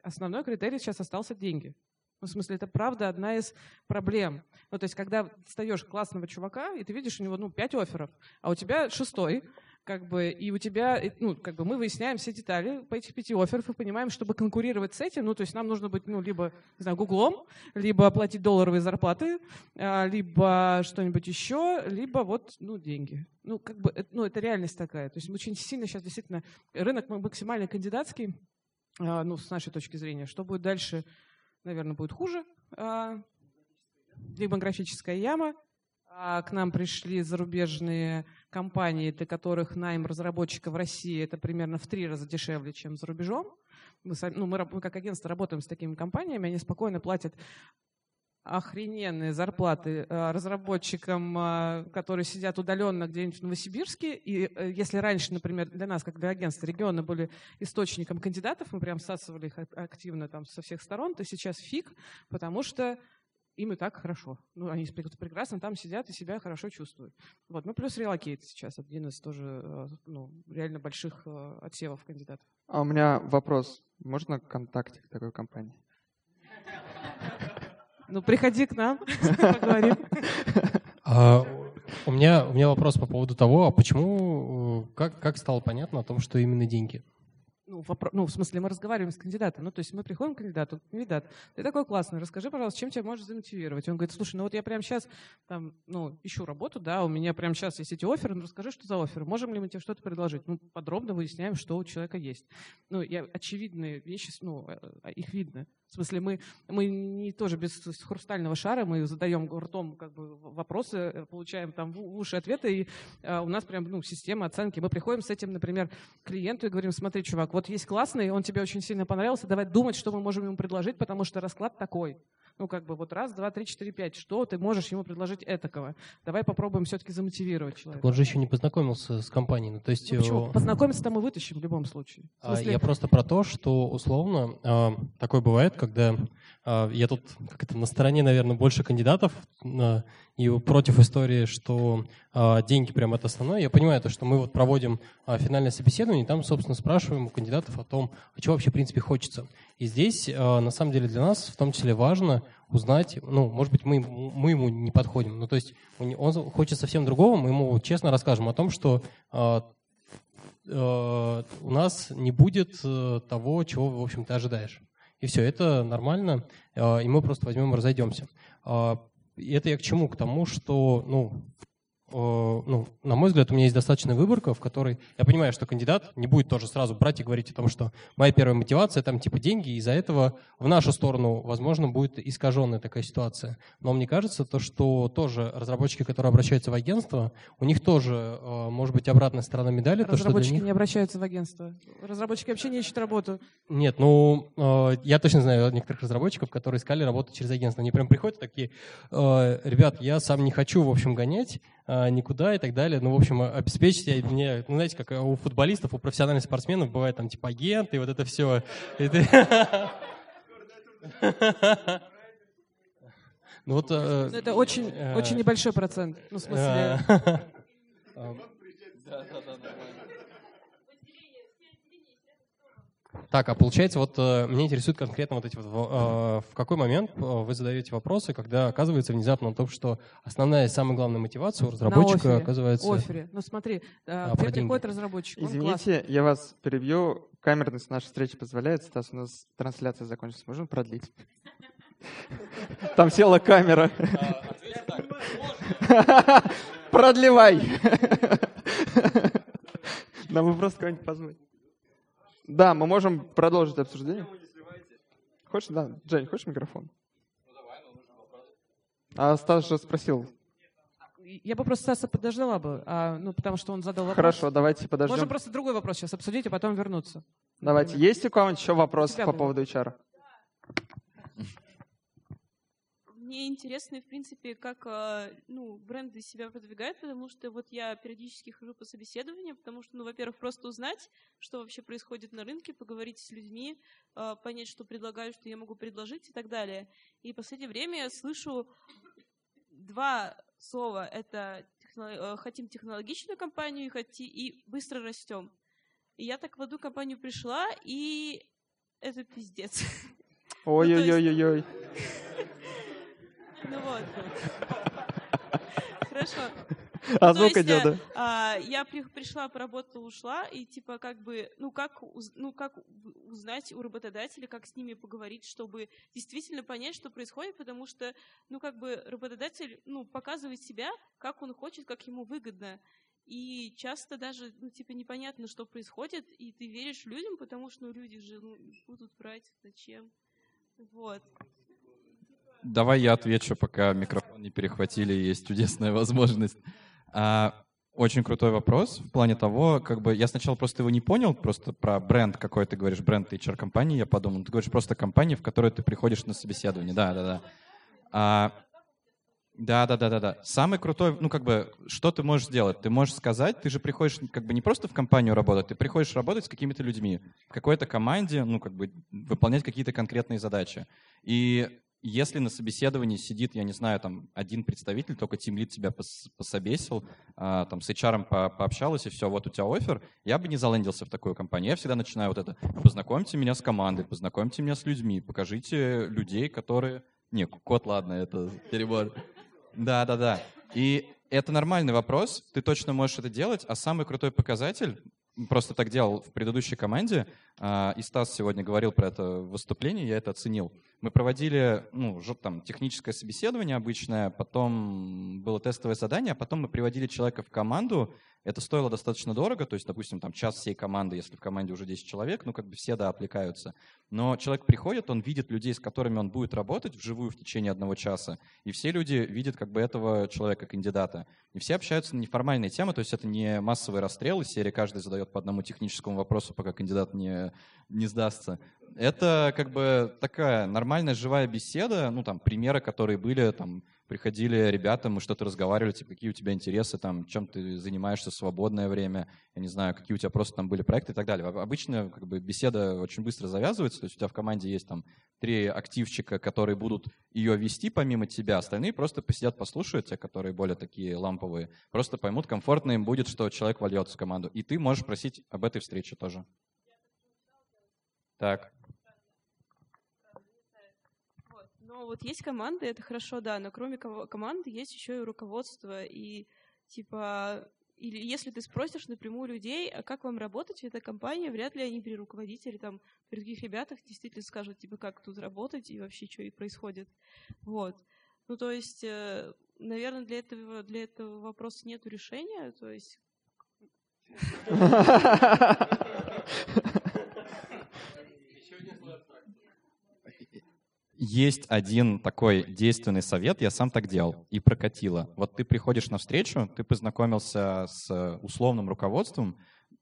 Основной критерий сейчас остался деньги. Ну, в смысле, это правда одна из проблем. Ну, то есть, когда встаешь классного чувака, и ты видишь у него, ну, пять офферов, а у тебя шестой, как бы, и у тебя, ну, как бы мы выясняем все детали по этих пяти офферов и понимаем, чтобы конкурировать с этим, ну, то есть нам нужно быть, ну, либо, не знаю, Гуглом, либо оплатить долларовые зарплаты, а, либо что-нибудь еще, либо вот, ну, деньги. Ну, как бы, ну, это реальность такая. То есть очень сильно сейчас действительно рынок максимально кандидатский, а, ну, с нашей точки зрения. Что будет дальше, наверное, будет хуже. А, демографическая яма, к нам пришли зарубежные компании, для которых найм разработчика в России это примерно в три раза дешевле, чем за рубежом. Мы, ну, мы, мы как агентство работаем с такими компаниями, они спокойно платят охрененные зарплаты а, разработчикам, а, которые сидят удаленно где-нибудь в Новосибирске. И э, если раньше, например, для нас, как для агентства, регионы были источником кандидатов, мы прям всасывали их активно там со всех сторон, то сейчас фиг, потому что им и так хорошо. Ну, они прекрасно там сидят и себя хорошо чувствуют. Вот. Ну, плюс relocate сейчас один из тоже э, ну, реально больших э, отсевов кандидатов. А у меня вопрос. Можно контактик такой компании? Ну, приходи к нам, [LAUGHS] поговорим. А, у, меня, у меня вопрос по поводу того, а почему, э, как, как стало понятно о том, что именно деньги? Ну, вопро- ну, в смысле, мы разговариваем с кандидатом. Ну, то есть мы приходим к кандидату, кандидат, ты такой классный, расскажи, пожалуйста, чем тебя можешь замотивировать? Он говорит, слушай, ну вот я прямо сейчас там, ну, ищу работу, да, у меня прямо сейчас есть эти оферы, ну расскажи, что за оферы, можем ли мы тебе что-то предложить? Ну, подробно выясняем, что у человека есть. Ну, я, очевидные вещи, ну, э, их видно. В смысле, мы, мы не тоже без хрустального шара, мы задаем ртом как бы, вопросы, э, получаем там в уши ответы, и а, у нас прям ну, система оценки. Мы приходим с этим, например, к клиенту и говорим, смотри, чувак, вот есть классный, он тебе очень сильно понравился, давай думать, что мы можем ему предложить, потому что расклад такой. Ну, как бы вот раз, два, три, четыре, пять. Что ты можешь ему предложить этакого? Давай попробуем все-таки замотивировать человека. Так он же еще не познакомился с компанией. Ну, то есть, ну, почему? Познакомиться-то мы вытащим в любом случае. В а, смысле... Я просто про то, что условно а, такое бывает, когда а, я тут как это на стороне, наверное, больше кандидатов и против истории, что деньги прям это основное. Я понимаю то, что мы вот проводим финальное собеседование, и там, собственно, спрашиваем у кандидатов о том, а чего вообще, в принципе, хочется. И здесь, а, на самом деле, для нас в том числе важно узнать, ну, может быть, мы, мы ему не подходим. Ну, то есть он хочет совсем другого, мы ему честно расскажем о том, что а, а, у нас не будет того, чего, в общем, ты ожидаешь. И все, это нормально, и мы просто возьмем и разойдемся. А, и это я к чему? К тому, что, ну, ну, на мой взгляд, у меня есть достаточная выборка, в которой я понимаю, что кандидат не будет тоже сразу брать и говорить о том, что моя первая мотивация там типа деньги, и из-за этого в нашу сторону, возможно, будет искаженная такая ситуация. Но мне кажется, то, что тоже разработчики, которые обращаются в агентство, у них тоже э, может быть обратная сторона медали. Разработчики то, что них... не обращаются в агентство. Разработчики вообще не ищут работу. Нет, ну, э, я точно знаю некоторых разработчиков, которые искали работу через агентство. Они прям приходят такие, э, ребят, я сам не хочу, в общем, гонять, никуда и так далее. Ну, в общем, обеспечьте мне, ну, знаете, как у футболистов, у профессиональных спортсменов бывает там типа агент и вот это все. [LAUGHS] Ну вот, э, это очень, э, очень небольшой процент. Ну, в смысле. [LAUGHS] Так, а получается, вот э, меня интересует конкретно вот эти вот, э, в какой момент э, вы задаете вопросы, когда оказывается внезапно то, что основная и самая главная мотивация у разработчика На офере. оказывается... Офере. Ну смотри, а, тебе приходит разработчик. Извините, я вас перебью. Камерность нашей встречи позволяет. Стас, у нас трансляция закончилась. Можно продлить? Там села камера. Продлевай. Нам вы просто кого-нибудь позвать. Да, мы можем продолжить обсуждение. Хочешь, да, Жень, хочешь микрофон? А Стас же спросил. Я бы просто Стаса подождала бы, а, ну, потому что он задал вопрос. Хорошо, давайте подождем. Можем просто другой вопрос сейчас обсудить, а потом вернуться. Давайте. Например. Есть у кого-нибудь еще вопросы по поводу HR? Мне интересно, в принципе, как а, ну, бренды себя продвигают, потому что вот я периодически хожу по собеседованиям, потому что, ну, во-первых, просто узнать, что вообще происходит на рынке, поговорить с людьми, а, понять, что предлагаю, что я могу предложить и так далее. И в последнее время я слышу два слова. Это техно... хотим технологичную компанию и, и быстро растем. И я так в одну компанию пришла, и это пиздец. [LAUGHS] Ну, Ой-ой-ой-ой-ой. [LAUGHS] Ну вот. Хорошо. А ну-ка, деда. А, я пришла, поработала, ушла, и типа как бы, ну как, ну как узнать у работодателя, как с ними поговорить, чтобы действительно понять, что происходит, потому что, ну как бы работодатель, ну показывает себя, как он хочет, как ему выгодно. И часто даже, ну, типа, непонятно, что происходит, и ты веришь людям, потому что, ну, люди же ну, будут брать зачем. Вот. Давай я отвечу, пока микрофон не перехватили, есть чудесная возможность. А, очень крутой вопрос в плане того, как бы я сначала просто его не понял, просто про бренд какой ты говоришь, бренд HR-компании, я подумал, ты говоришь просто компания, в которой ты приходишь на собеседование, да, да, да. А, да, да, да, да, да. Самый крутой, ну как бы, что ты можешь сделать? Ты можешь сказать, ты же приходишь как бы не просто в компанию работать, ты приходишь работать с какими-то людьми, в какой-то команде, ну как бы выполнять какие-то конкретные задачи. И если на собеседовании сидит, я не знаю, там один представитель, только тимлит тебя пос пособесил, а, там с HR по пообщалась и все, вот у тебя офер, я бы не залендился в такую компанию. Я всегда начинаю вот это, познакомьте меня с командой, познакомьте меня с людьми, покажите людей, которые... Не, код, ладно, это перебор. Да-да-да. И это нормальный вопрос, ты точно можешь это делать, а самый крутой показатель, просто так делал в предыдущей команде, а, и Стас сегодня говорил про это выступление, я это оценил. Мы проводили ну, там, техническое собеседование обычное, потом было тестовое задание, а потом мы приводили человека в команду. Это стоило достаточно дорого, то есть, допустим, там час всей команды, если в команде уже 10 человек, ну, как бы все, да, отвлекаются. Но человек приходит, он видит людей, с которыми он будет работать вживую в течение одного часа, и все люди видят как бы этого человека, кандидата. И все общаются на неформальные темы, то есть это не массовый расстрел, из серии каждый задает по одному техническому вопросу, пока кандидат не, не сдастся. Это как бы такая нормальная живая беседа, ну там примеры, которые были, там приходили ребята, мы что-то разговаривали, типа, какие у тебя интересы, там, чем ты занимаешься в свободное время, я не знаю, какие у тебя просто там были проекты и так далее. Обычно как бы беседа очень быстро завязывается, то есть у тебя в команде есть там три активчика, которые будут ее вести помимо тебя, остальные просто посидят, послушают, те, которые более такие ламповые, просто поймут, комфортно им будет, что человек вольется в команду. И ты можешь просить об этой встрече тоже. Так. Но вот есть команды, это хорошо, да, но кроме команды есть еще и руководство, и типа или если ты спросишь напрямую людей, а как вам работать в этой компании, вряд ли они при руководителе, там, при других ребятах действительно скажут, типа, как тут работать и вообще, что и происходит. Вот. Ну, то есть, э, наверное, для этого, для этого вопроса нет решения. То есть [LAUGHS] [LAUGHS] Есть один такой действенный совет, я сам так делал, и прокатило. Вот ты приходишь на встречу, ты познакомился с условным руководством,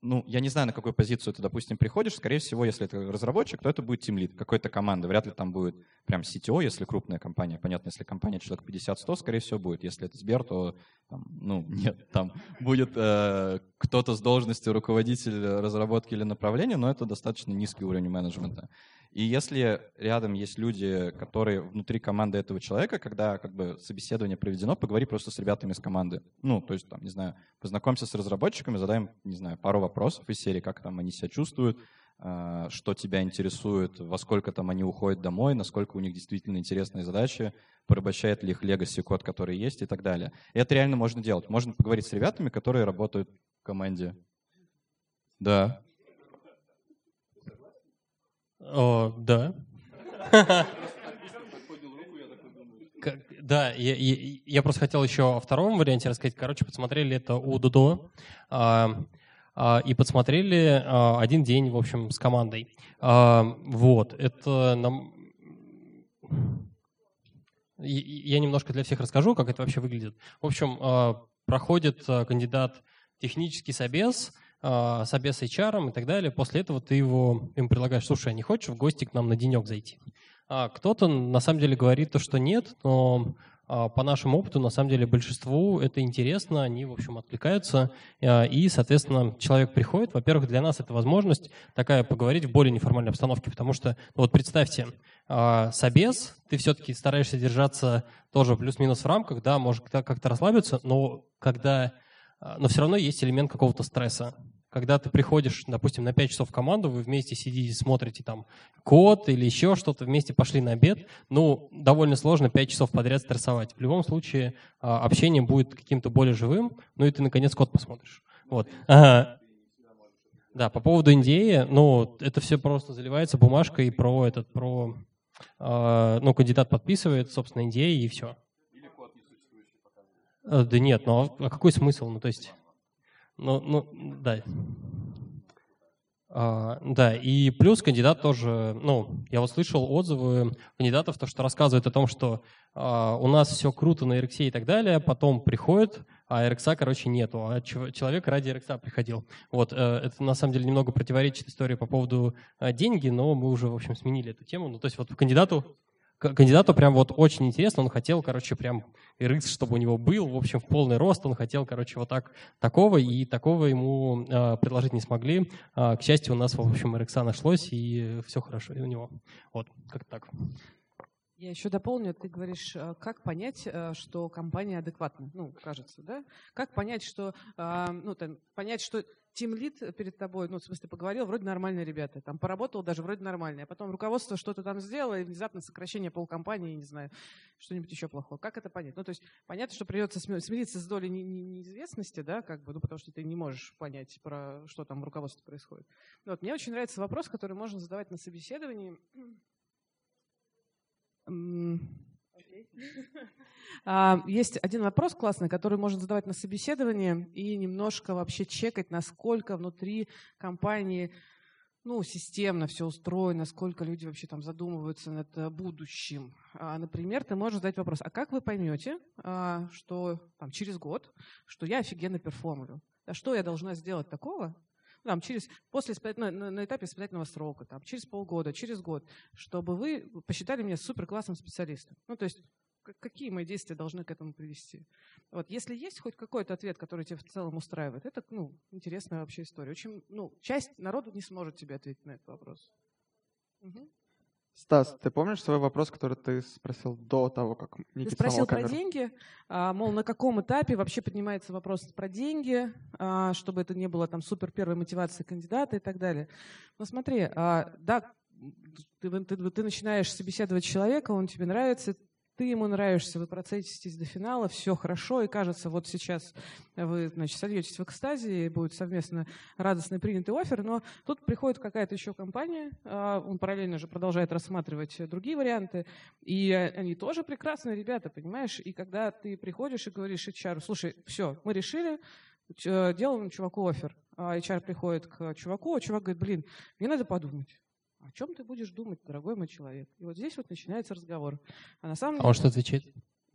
ну, я не знаю, на какую позицию ты, допустим, приходишь. Скорее всего, если это разработчик, то это будет тимлит какой-то команды. Вряд ли там будет прям CTO, если крупная компания. Понятно, если компания человек 50-100, скорее всего, будет. Если это Сбер, то, там, ну, [LAUGHS] нет, там будет э, кто-то с должностью руководителя разработки или направления, но это достаточно низкий уровень менеджмента. И если рядом есть люди, которые внутри команды этого человека, когда как бы собеседование проведено, поговори просто с ребятами из команды. Ну, то есть, там, не знаю, познакомься с разработчиками, задай не знаю, пару вопросов из серии, как там они себя чувствуют, а, что тебя интересует, во сколько там они уходят домой, насколько у них действительно интересные задачи, порабощает ли их legacy код, который есть и так далее. И это реально можно делать. Можно поговорить с ребятами, которые работают в команде. Да. О, да. Да, я, я, я просто хотел еще о втором варианте рассказать. Короче, посмотрели это у Дудо а, а, и подсмотрели а, один день, в общем, с командой. Вот, это нам... Я немножко для всех расскажу, как это вообще выглядит. В общем, проходит кандидат технический собес, с собес HR и так далее. После этого ты его, им предлагаешь, слушай, а не хочешь в гости к нам на денек зайти? А кто-то на самом деле говорит то, что нет, но а, по нашему опыту, на самом деле, большинству это интересно, они, в общем, откликаются, а, и, соответственно, человек приходит. Во-первых, для нас это возможность такая поговорить в более неформальной обстановке, потому что, ну, вот представьте, а, собес, ты все-таки стараешься держаться тоже плюс-минус в рамках, да, может как-то расслабиться, но когда, но все равно есть элемент какого-то стресса когда ты приходишь, допустим, на 5 часов в команду, вы вместе сидите, смотрите там код или еще что-то, вместе пошли на обед, ну, довольно сложно 5 часов подряд стрессовать. В любом случае а, общение будет каким-то более живым, ну и ты, наконец, код посмотришь. Вот. Ага. Да, по поводу NDA, ну, это все просто заливается бумажкой про этот, про, э, ну, кандидат подписывает, собственно, NDA и все. Или код несуществующий показывает. Да нет, ну, а какой смысл? Ну, то есть... Ну, ну, да. А, да, и плюс кандидат тоже, ну, я вот слышал отзывы кандидатов, то, что рассказывают о том, что а, у нас все круто на RX и так далее, потом приходит, а RX, короче, нету, а человек ради RX приходил. Вот, э, это на самом деле немного противоречит истории по поводу э, деньги, но мы уже, в общем, сменили эту тему. Ну, то есть вот кандидату кандидату прям вот очень интересно, он хотел, короче, прям RX, чтобы у него был, в общем, в полный рост, он хотел, короче, вот так, такого, и такого ему э, предложить не смогли. А, к счастью, у нас, в общем, RX нашлось, и все хорошо у него. Вот, как так. Я еще дополню, ты говоришь, э, как понять, э, что компания адекватна, ну, кажется, да? Как понять, что, а, ну, там, понять, что тимлит перед тобой, ну, в смысле, поговорил, вроде нормальные ребята, там, поработал даже вроде нормальные, а потом руководство что-то там сделало, и внезапно сокращение полкомпании, не знаю, что-нибудь еще плохое. Как это понять? Ну, то есть, понятно, что придется смириться с долей неизвестности, да, как бы, ну, потому что ты не можешь понять, про что там в руководстве происходит. Вот, мне очень нравится вопрос, который можно задавать на собеседовании, есть один вопрос классный, который можно задавать на собеседовании и немножко вообще чекать, насколько внутри компании ну, системно все устроено, сколько люди вообще там задумываются над э, будущим. А, например, ты можешь задать вопрос, а как вы поймете, а, что там, через год, что я офигенно перформлю? А что я должна сделать такого, там, через, после, на, на, на этапе испытательного срока, там, через полгода, через год, чтобы вы посчитали меня супер классным специалистом. Ну, то есть какие мои действия должны к этому привести. Вот, если есть хоть какой-то ответ, который тебя в целом устраивает, это ну, интересная вообще история. Очень, ну, часть народу не сможет тебе ответить на этот вопрос. Угу. Стас, ты помнишь свой вопрос, который ты спросил до того, как Никита Ты спросил про деньги, а, мол, на каком этапе вообще поднимается вопрос про деньги, а, чтобы это не было там супер первой мотивации кандидата и так далее. Но смотри, а, да, ты, ты, ты начинаешь собеседовать человека, он тебе нравится, ты ему нравишься, вы процесситесь до финала, все хорошо, и кажется, вот сейчас вы, значит, сольетесь в экстазе, и будет совместно радостный принятый офер, но тут приходит какая-то еще компания, а, он параллельно же продолжает рассматривать другие варианты, и они тоже прекрасные ребята, понимаешь? И когда ты приходишь и говоришь HR, слушай, все, мы решили, делаем чуваку офер. А HR приходит к чуваку, а чувак говорит, блин, мне надо подумать о чем ты будешь думать, дорогой мой человек? И вот здесь вот начинается разговор. А на самом деле... А он что отвечает?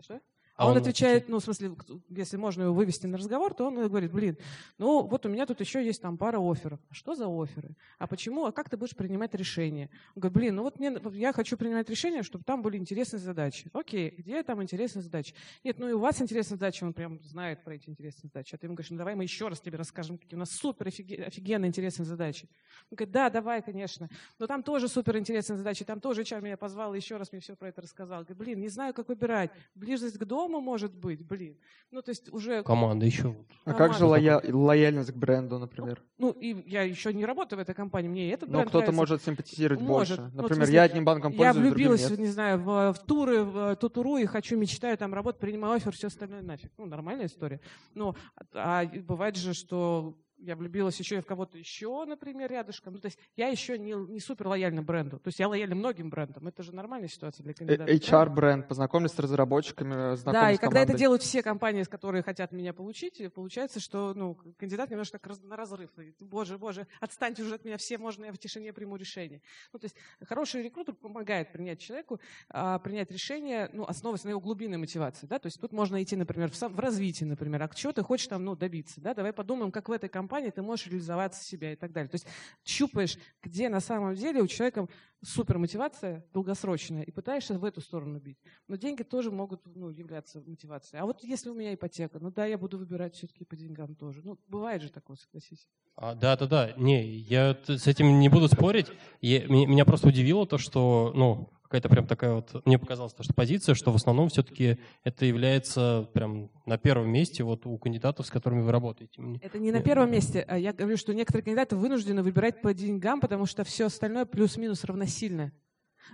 Что? А он, он отвечает, ну, в смысле, если можно его вывести на разговор, то он говорит, блин, ну, вот у меня тут еще есть там пара офферов. А что за оферы? А почему? А как ты будешь принимать решения? Он говорит, блин, ну вот мне, я хочу принимать решения, чтобы там были интересные задачи. Окей, где там интересные задачи? Нет, ну и у вас интересные задачи, он прям знает про эти интересные задачи. А ты ему говоришь, ну давай мы еще раз тебе расскажем, какие у нас супер офигенно интересные задачи. Он говорит, да, давай, конечно. Но там тоже супер интересные задачи, там тоже HR меня позвал, еще раз мне все про это рассказал. Говорит, блин, не знаю, как выбирать. Близость к дому дома может быть, блин. Ну, то есть уже... Команда еще. А как же лоя... лояльность к бренду, например? Ну, и я еще не работаю в этой компании, мне этот бренд Но кто-то может симпатизировать может. больше. Например, ну, смысле, я одним банком пользуюсь, Я влюбилась, не знаю, в, в туры, в Тутуру и хочу, мечтаю там работать, принимаю офер, все остальное нафиг. Ну, нормальная история. Ну, а бывает же, что я влюбилась еще и в кого-то еще, например, рядышком. Ну, то есть я еще не, не супер лояльна бренду. То есть я лояльна многим брендам. Это же нормальная ситуация для кандидата. HR-бренд, познакомились с разработчиками, Да, и когда это делают все компании, которые хотят меня получить, получается, что ну, кандидат немножко так раз, на разрыв. Боже, боже, отстаньте уже от меня все, можно я в тишине приму решение. Ну, то есть хороший рекрутер помогает принять человеку, а, принять решение, ну, основываясь на его глубинной мотивации. Да? То есть тут можно идти, например, в, сам, в развитие, например. А чего ты хочешь там ну, добиться? Да? Давай подумаем, как в этой компании компании ты можешь реализоваться себя и так далее. То есть щупаешь, где на самом деле у человека супер мотивация долгосрочная, и пытаешься в эту сторону бить. Но деньги тоже могут ну, являться мотивацией. А вот если у меня ипотека, ну да, я буду выбирать все-таки по деньгам тоже. Ну, бывает же такое, согласись. А, да, да, да. Не, я с этим не буду спорить. Я, меня просто удивило то, что, ну, какая-то прям такая вот, мне показалось, что позиция, что в основном все-таки это является прям на первом месте вот у кандидатов, с которыми вы работаете. Это не на первом месте. А я говорю, что некоторые кандидаты вынуждены выбирать по деньгам, потому что все остальное плюс-минус равносильно.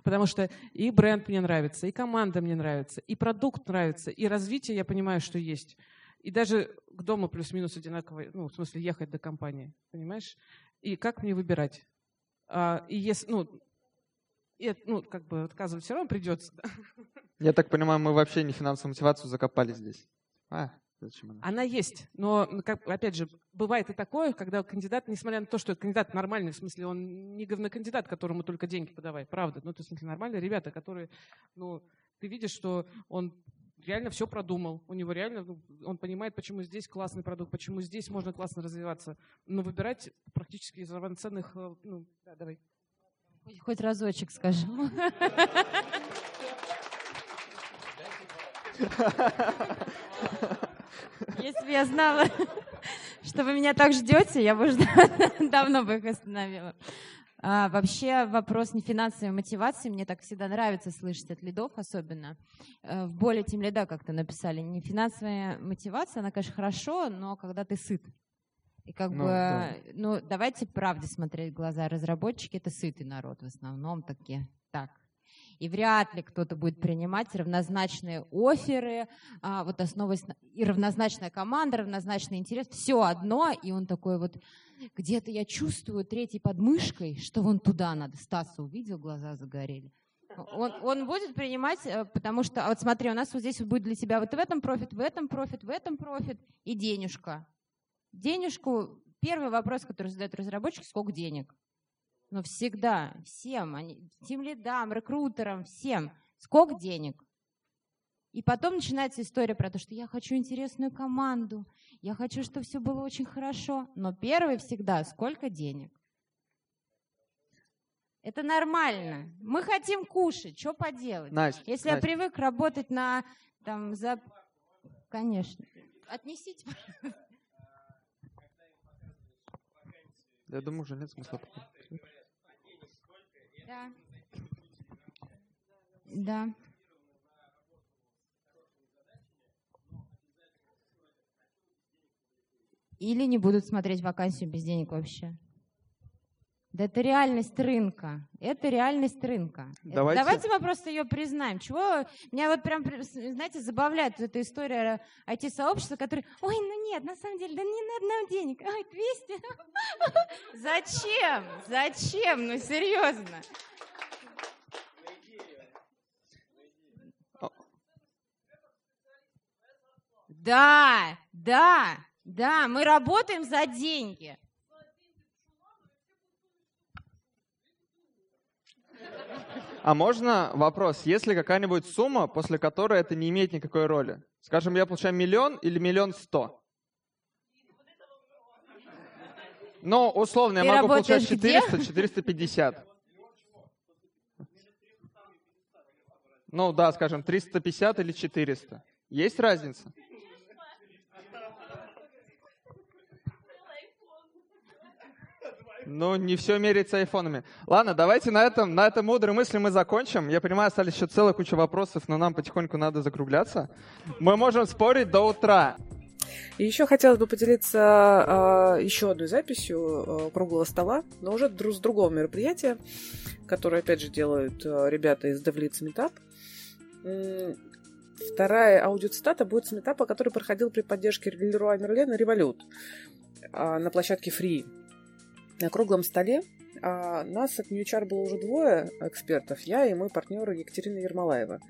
Потому что и бренд мне нравится, и команда мне нравится, и продукт нравится, и развитие я понимаю, что есть. И даже к дому плюс-минус одинаково, ну, в смысле, ехать до компании, понимаешь? И как мне выбирать? А, и если, ну, и, ну, как бы отказывать все равно придется. Да? Я так понимаю, мы вообще не финансовую мотивацию закопали здесь. А, зачем она? Она есть, но, как, опять же, бывает и такое, когда кандидат, несмотря на то, что кандидат нормальный, в смысле, он не говнокандидат, которому только деньги подавай, правда, ну, то есть, в смысле, нормальные ребята, которые, ну, ты видишь, что он реально все продумал. У него реально, ну, он понимает, почему здесь классный продукт, почему здесь можно классно развиваться. Но выбирать практически из равноценных, э, ну, да, давай. Хоть разочек скажем. [LAUGHS] [LAUGHS] Если бы я знала, [LAUGHS] что вы меня так ждете, я бы уже [LAUGHS] давно бы их остановила. А, вообще вопрос не финансовой мотивации. Мне так всегда нравится слышать от лидов особенно. Э, в более тем лида как-то написали. Не финансовая мотивация, она, конечно, хорошо, но когда ты сыт. И как ну, бы, да. ну, давайте правде смотреть в глаза. Разработчики — это сытый народ в основном такие. Так. И вряд ли кто-то будет принимать равнозначные офферы, а, вот основываясь и равнозначная команда, равнозначный интерес, все одно, и он такой вот, где-то я чувствую третьей подмышкой, что вон туда надо. Стаса увидел, глаза загорели. Он, он будет принимать, э, потому что, а вот смотри, у нас вот здесь будет для тебя вот в этом профит, в этом профит, в этом профит и денежка денежку, первый вопрос, который задают разработчики, сколько денег? Ну, всегда, всем, они, тем лидам, рекрутерам, всем. Сколько денег? И потом начинается история про то, что я хочу интересную команду, я хочу, чтобы все было очень хорошо. Но первый всегда, сколько денег? Это нормально. Мы хотим кушать, что поделать? Настя, Если Настя. я привык работать на, там, за... Конечно. Отнесите, Я думаю, уже нет смысла. Да. Да. Или не будут смотреть вакансию без денег вообще. Да это реальность рынка. Это реальность рынка. Давайте, Давайте мы просто ее признаем. Чего меня вот прям, знаете, забавляет эта история IT-сообщества, который, ой, ну нет, на самом деле, да не надо нам денег, ой, 200. [LAUGHS] Зачем? Зачем? Ну серьезно. Да, да, да, мы работаем за деньги. А можно вопрос? Есть ли какая-нибудь сумма, после которой это не имеет никакой роли? Скажем, я получаю миллион или миллион сто? Ну, условно, Ты я могу работаешь получать где? 400, 450. Ну да, скажем, 350 или 400. Есть разница? Ну, не все меряется айфонами. Ладно, давайте на этом, на этой мудрой мысли мы закончим. Я понимаю, остались еще целая куча вопросов, но нам потихоньку надо закругляться. Мы можем спорить до утра. И еще хотелось бы поделиться э, еще одной записью э, круглого стола, но уже дру- с другого мероприятия, которое, опять же, делают э, ребята из DevLeads Meetup. Вторая аудиоцитата будет с метапа, который проходил при поддержке Leroy Merlin и Revolut а, на площадке Free. На круглом столе а, нас от NewChar было уже двое экспертов, я и мой партнер Екатерина Ермолаева.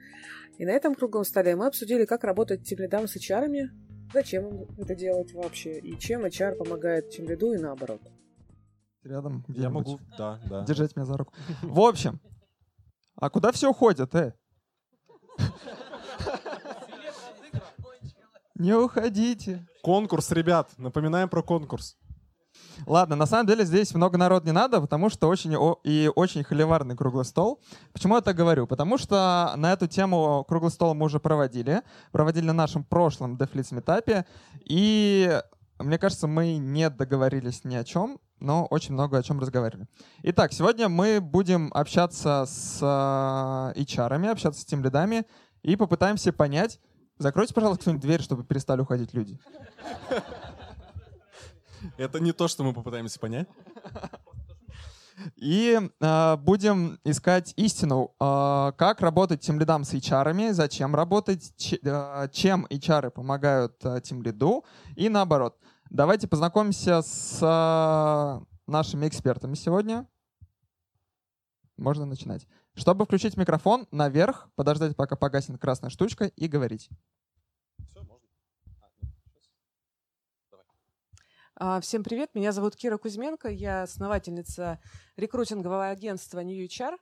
И на этом круглом столе мы обсудили, как работать тимлидам с HR, зачем им это делать вообще, и чем HR помогает тимлиду и наоборот. Рядом Я могу, да, да. Держать меня за руку. В общем, а куда все уходят, э? Не уходите. Конкурс, ребят, напоминаем про конкурс. Ладно, на самом деле здесь много народ не надо, потому что очень и очень холиварный круглый стол. Почему я так говорю? Потому что на эту тему круглый стол мы уже проводили. Проводили на нашем прошлом DevLeads метапе. И мне кажется, мы не договорились ни о чем, но очень много о чем разговаривали. Итак, сегодня мы будем общаться с э, HR, общаться с тем лидами и попытаемся понять. Закройте, пожалуйста, кто-нибудь дверь, чтобы перестали уходить люди. Это не то, что мы попытаемся понять. И э, будем искать истину, э, как работать тем лидам с HR, зачем работать, ч- э, чем HR помогают э, лиду и наоборот. Давайте познакомимся с э, нашими экспертами сегодня. Можно начинать. Чтобы включить микрофон, наверх, подождать, пока погаснет красная штучка, и говорить. Всем привет, меня зовут Кира Кузьменко, я основательница рекрутингового агентства New HR.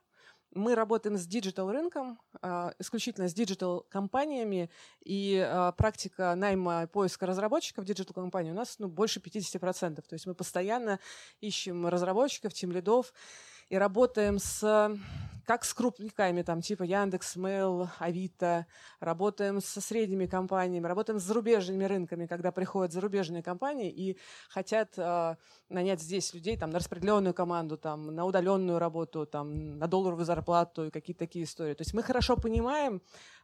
Мы работаем с digital рынком, а, исключительно с digital компаниями, и а, практика найма поиска разработчиков digital компании у нас ну, больше 50%. То есть мы постоянно ищем разработчиков, тимлидов и работаем с как с крупниками, там, типа Яндекс, Mail, Авито, работаем со средними компаниями, работаем с зарубежными рынками, когда приходят зарубежные компании и хотят э, нанять здесь людей там, на распределенную команду, там, на удаленную работу, там, на долларовую зарплату и какие-то такие истории. То есть мы хорошо понимаем,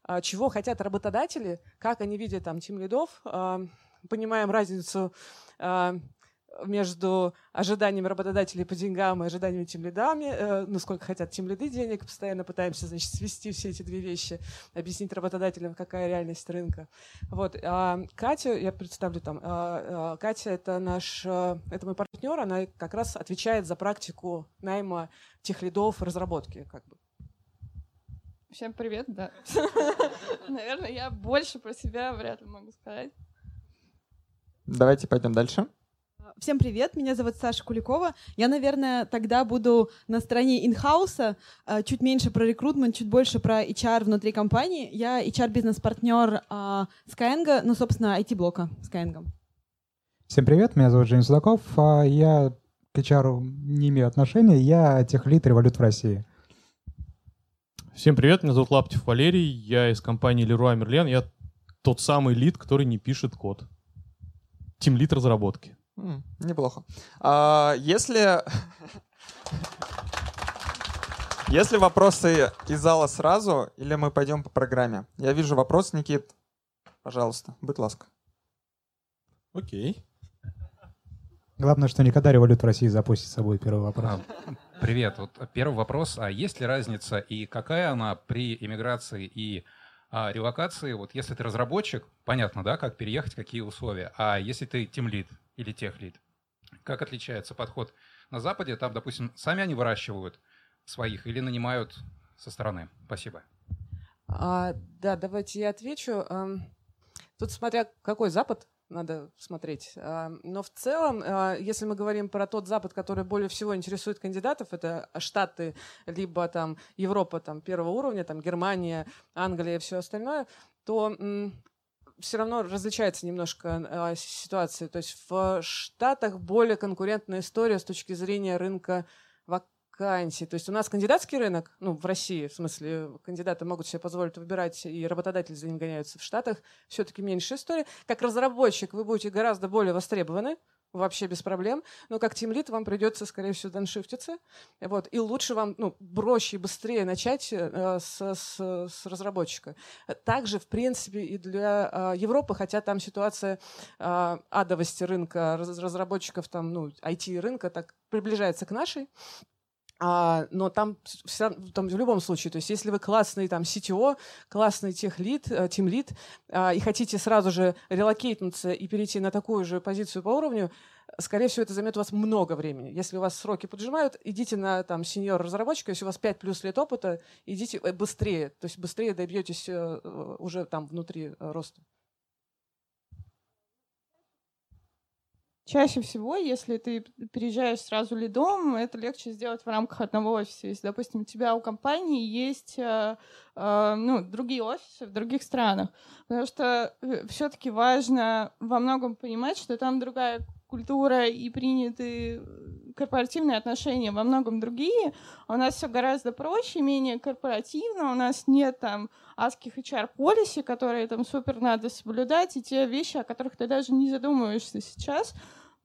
э, чего хотят работодатели, как они видят там тим лидов, э, понимаем разницу э, между ожиданиями работодателей по деньгам и ожиданиями тем лидами, э, ну, сколько хотят тем лиды денег, постоянно пытаемся, значит, свести все эти две вещи, объяснить работодателям, какая реальность рынка. Вот. А Катя, я представлю там, а, а, Катя — это наш, э, это мой партнер, она как раз отвечает за практику найма тех лидов разработки, как бы. Всем привет, да. [LAUGHS] Наверное, я больше про себя вряд ли могу сказать. Давайте пойдем дальше. Всем привет, меня зовут Саша Куликова. Я, наверное, тогда буду на стороне инхауса, э, чуть меньше про рекрутмент, чуть больше про HR внутри компании. Я HR-бизнес-партнер а, Skyeng, ну, собственно, IT-блока Skyeng. Всем привет, меня зовут Женя Судаков. а Я к HR не имею отношения, я техлит револют в России. Всем привет, меня зовут Лаптев Валерий, я из компании Leroy Merlin, я тот самый лид, который не пишет код. Тим лид разработки. М, неплохо. А, если... [LAUGHS] Если вопросы из зала сразу, или мы пойдем по программе? Я вижу вопрос, Никит. Пожалуйста, будь ласка. Окей. Главное, что никогда револют в России запустится, будет первый вопрос. А, привет. Вот первый вопрос. А есть ли разница и какая она при иммиграции и а, релокации? Вот если ты разработчик, понятно, да, как переехать, какие условия. А если ты тимлид или техлид, как отличается подход на Западе? Там, допустим, сами они выращивают своих или нанимают со стороны? Спасибо. А, да, давайте я отвечу. Тут смотря какой Запад, надо смотреть. А, но в целом, а, если мы говорим про тот Запад, который более всего интересует кандидатов, это Штаты, либо там Европа там, первого уровня, там Германия, Англия и все остальное, то все равно различается немножко а, ситуация. То есть в Штатах более конкурентная история с точки зрения рынка вакансий. То есть у нас кандидатский рынок, ну, в России, в смысле, кандидаты могут себе позволить выбирать, и работодатели за ним гоняются. В Штатах все-таки меньше история. Как разработчик вы будете гораздо более востребованы, вообще без проблем. Но как тимлит вам придется, скорее всего, даншифтиться. Вот. И лучше вам ну, проще и быстрее начать э, с, с, с разработчика. Также, в принципе, и для э, Европы, хотя там ситуация э, адовости рынка раз, разработчиков, там, ну, IT-рынка так приближается к нашей. А, но там, там в любом случае, то есть если вы классный там CTO, классный техлид, тимлид, а, и хотите сразу же релокейтнуться и перейти на такую же позицию по уровню, скорее всего, это займет у вас много времени. Если у вас сроки поджимают, идите на там сеньор разработчика, если у вас 5 плюс лет опыта, идите э, быстрее, то есть быстрее добьетесь э, уже там внутри э, роста. Чаще всего, если ты переезжаешь сразу лидом, это легче сделать в рамках одного офиса. Если, допустим, у тебя у компании есть э, э, ну, другие офисы в других странах. Потому что э, все-таки важно во многом понимать, что там другая культура и приняты корпоративные отношения во многом другие. У нас все гораздо проще, менее корпоративно. У нас нет там адских HR-полиси, которые там супер надо соблюдать, и те вещи, о которых ты даже не задумываешься сейчас.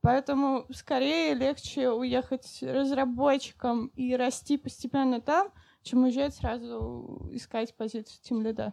Поэтому скорее легче уехать разработчиком и расти постепенно там, чем уезжать сразу искать позицию тем лида.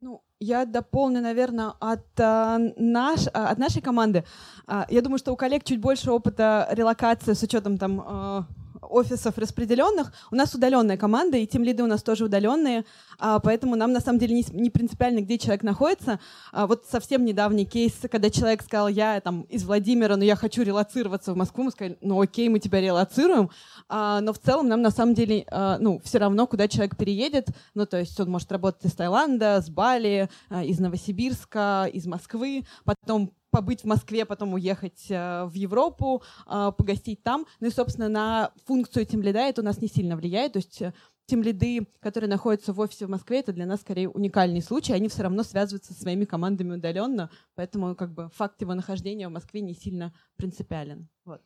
Ну, я дополню, наверное, от, а, наш, а, от нашей команды. А, я думаю, что у коллег чуть больше опыта релокации с учетом там а, офисов распределенных. У нас удаленная команда, и тем лиды у нас тоже удаленные, а, поэтому нам на самом деле не, не принципиально, где человек находится. А, вот совсем недавний кейс, когда человек сказал, я там из Владимира, но я хочу релацироваться в Москву, мы сказали, ну окей, мы тебя релацируем, а, но в целом нам на самом деле, ну, все равно, куда человек переедет, ну, то есть он может работать из Таиланда, с Бали, из Новосибирска, из Москвы, потом побыть в Москве, потом уехать э, в Европу, э, погостить там. Ну и, собственно, на функцию тимлида это у нас не сильно влияет. То есть э, тимлиды, которые находятся в офисе в Москве, это для нас скорее уникальный случай. Они все равно связываются со своими командами удаленно, поэтому как бы факт его нахождения в Москве не сильно принципиален. Вот.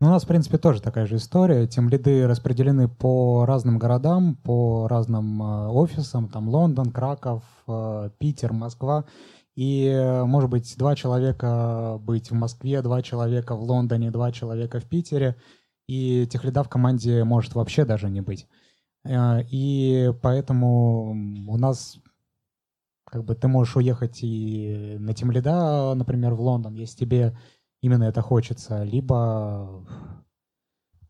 Ну, у нас, в принципе, тоже такая же история. Тем лиды распределены по разным городам, по разным офисам. Там Лондон, Краков, Питер, Москва. И, э, может быть, два человека быть в Москве, два человека в Лондоне, два человека в Питере, и тех лида в команде может вообще даже не быть. Э, и поэтому у нас как бы ты можешь уехать и на тем лида, например, в Лондон, если тебе именно это хочется, либо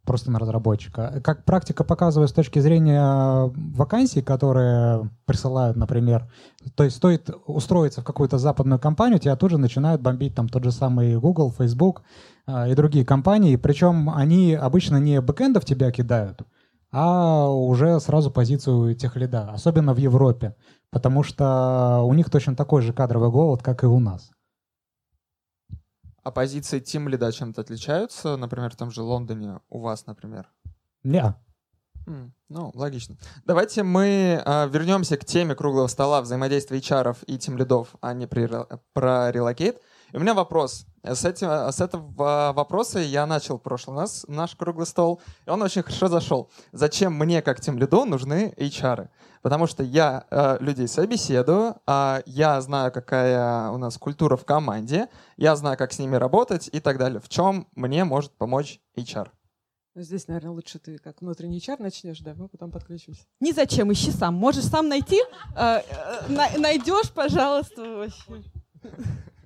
просто на разработчика. Как практика показывает с точки зрения вакансий, которые присылают, например, то есть стоит устроиться в какую-то западную компанию, тебя тут же начинают бомбить там тот же самый Google, Facebook э, и другие компании, причем они обычно не бэкэндов тебя кидают, а уже сразу позицию тех лида, особенно в Европе, потому что у них точно такой же кадровый голод, как и у нас. А позиции тимлида чем-то отличаются? Например, в том же Лондоне у вас, например? Не. Mm, ну, логично. Давайте мы э, вернемся к теме круглого стола взаимодействия HR и тимлидов, а не при, про relocate. И у меня вопрос. С, этим, с этого вопроса я начал прошлый раз наш круглый стол, и он очень хорошо зашел. Зачем мне, как тимлиду, нужны HR? Потому что я э, людей собеседую, э, я знаю, какая у нас культура в команде, я знаю, как с ними работать и так далее. В чем мне может помочь HR? Ну, здесь, наверное, лучше ты как внутренний чар начнешь, да, мы потом подключимся. Ни зачем, ищи сам. Можешь сам найти. Э, э, найдешь, пожалуйста, вообще.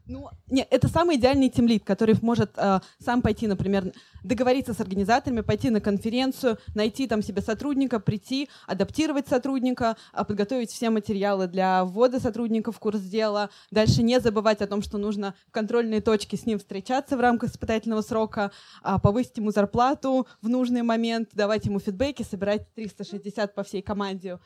Ну, нет, это самый идеальный тимлид, который может э, сам пойти, например, договориться с организаторами, пойти на конференцию, найти там себе сотрудника, прийти, адаптировать сотрудника, э, подготовить все материалы для ввода сотрудников в курс дела, дальше не забывать о том, что нужно в контрольные точки с ним встречаться в рамках испытательного срока, э, повысить ему зарплату в нужный момент, давать ему фидбэки, собирать 360 по всей команде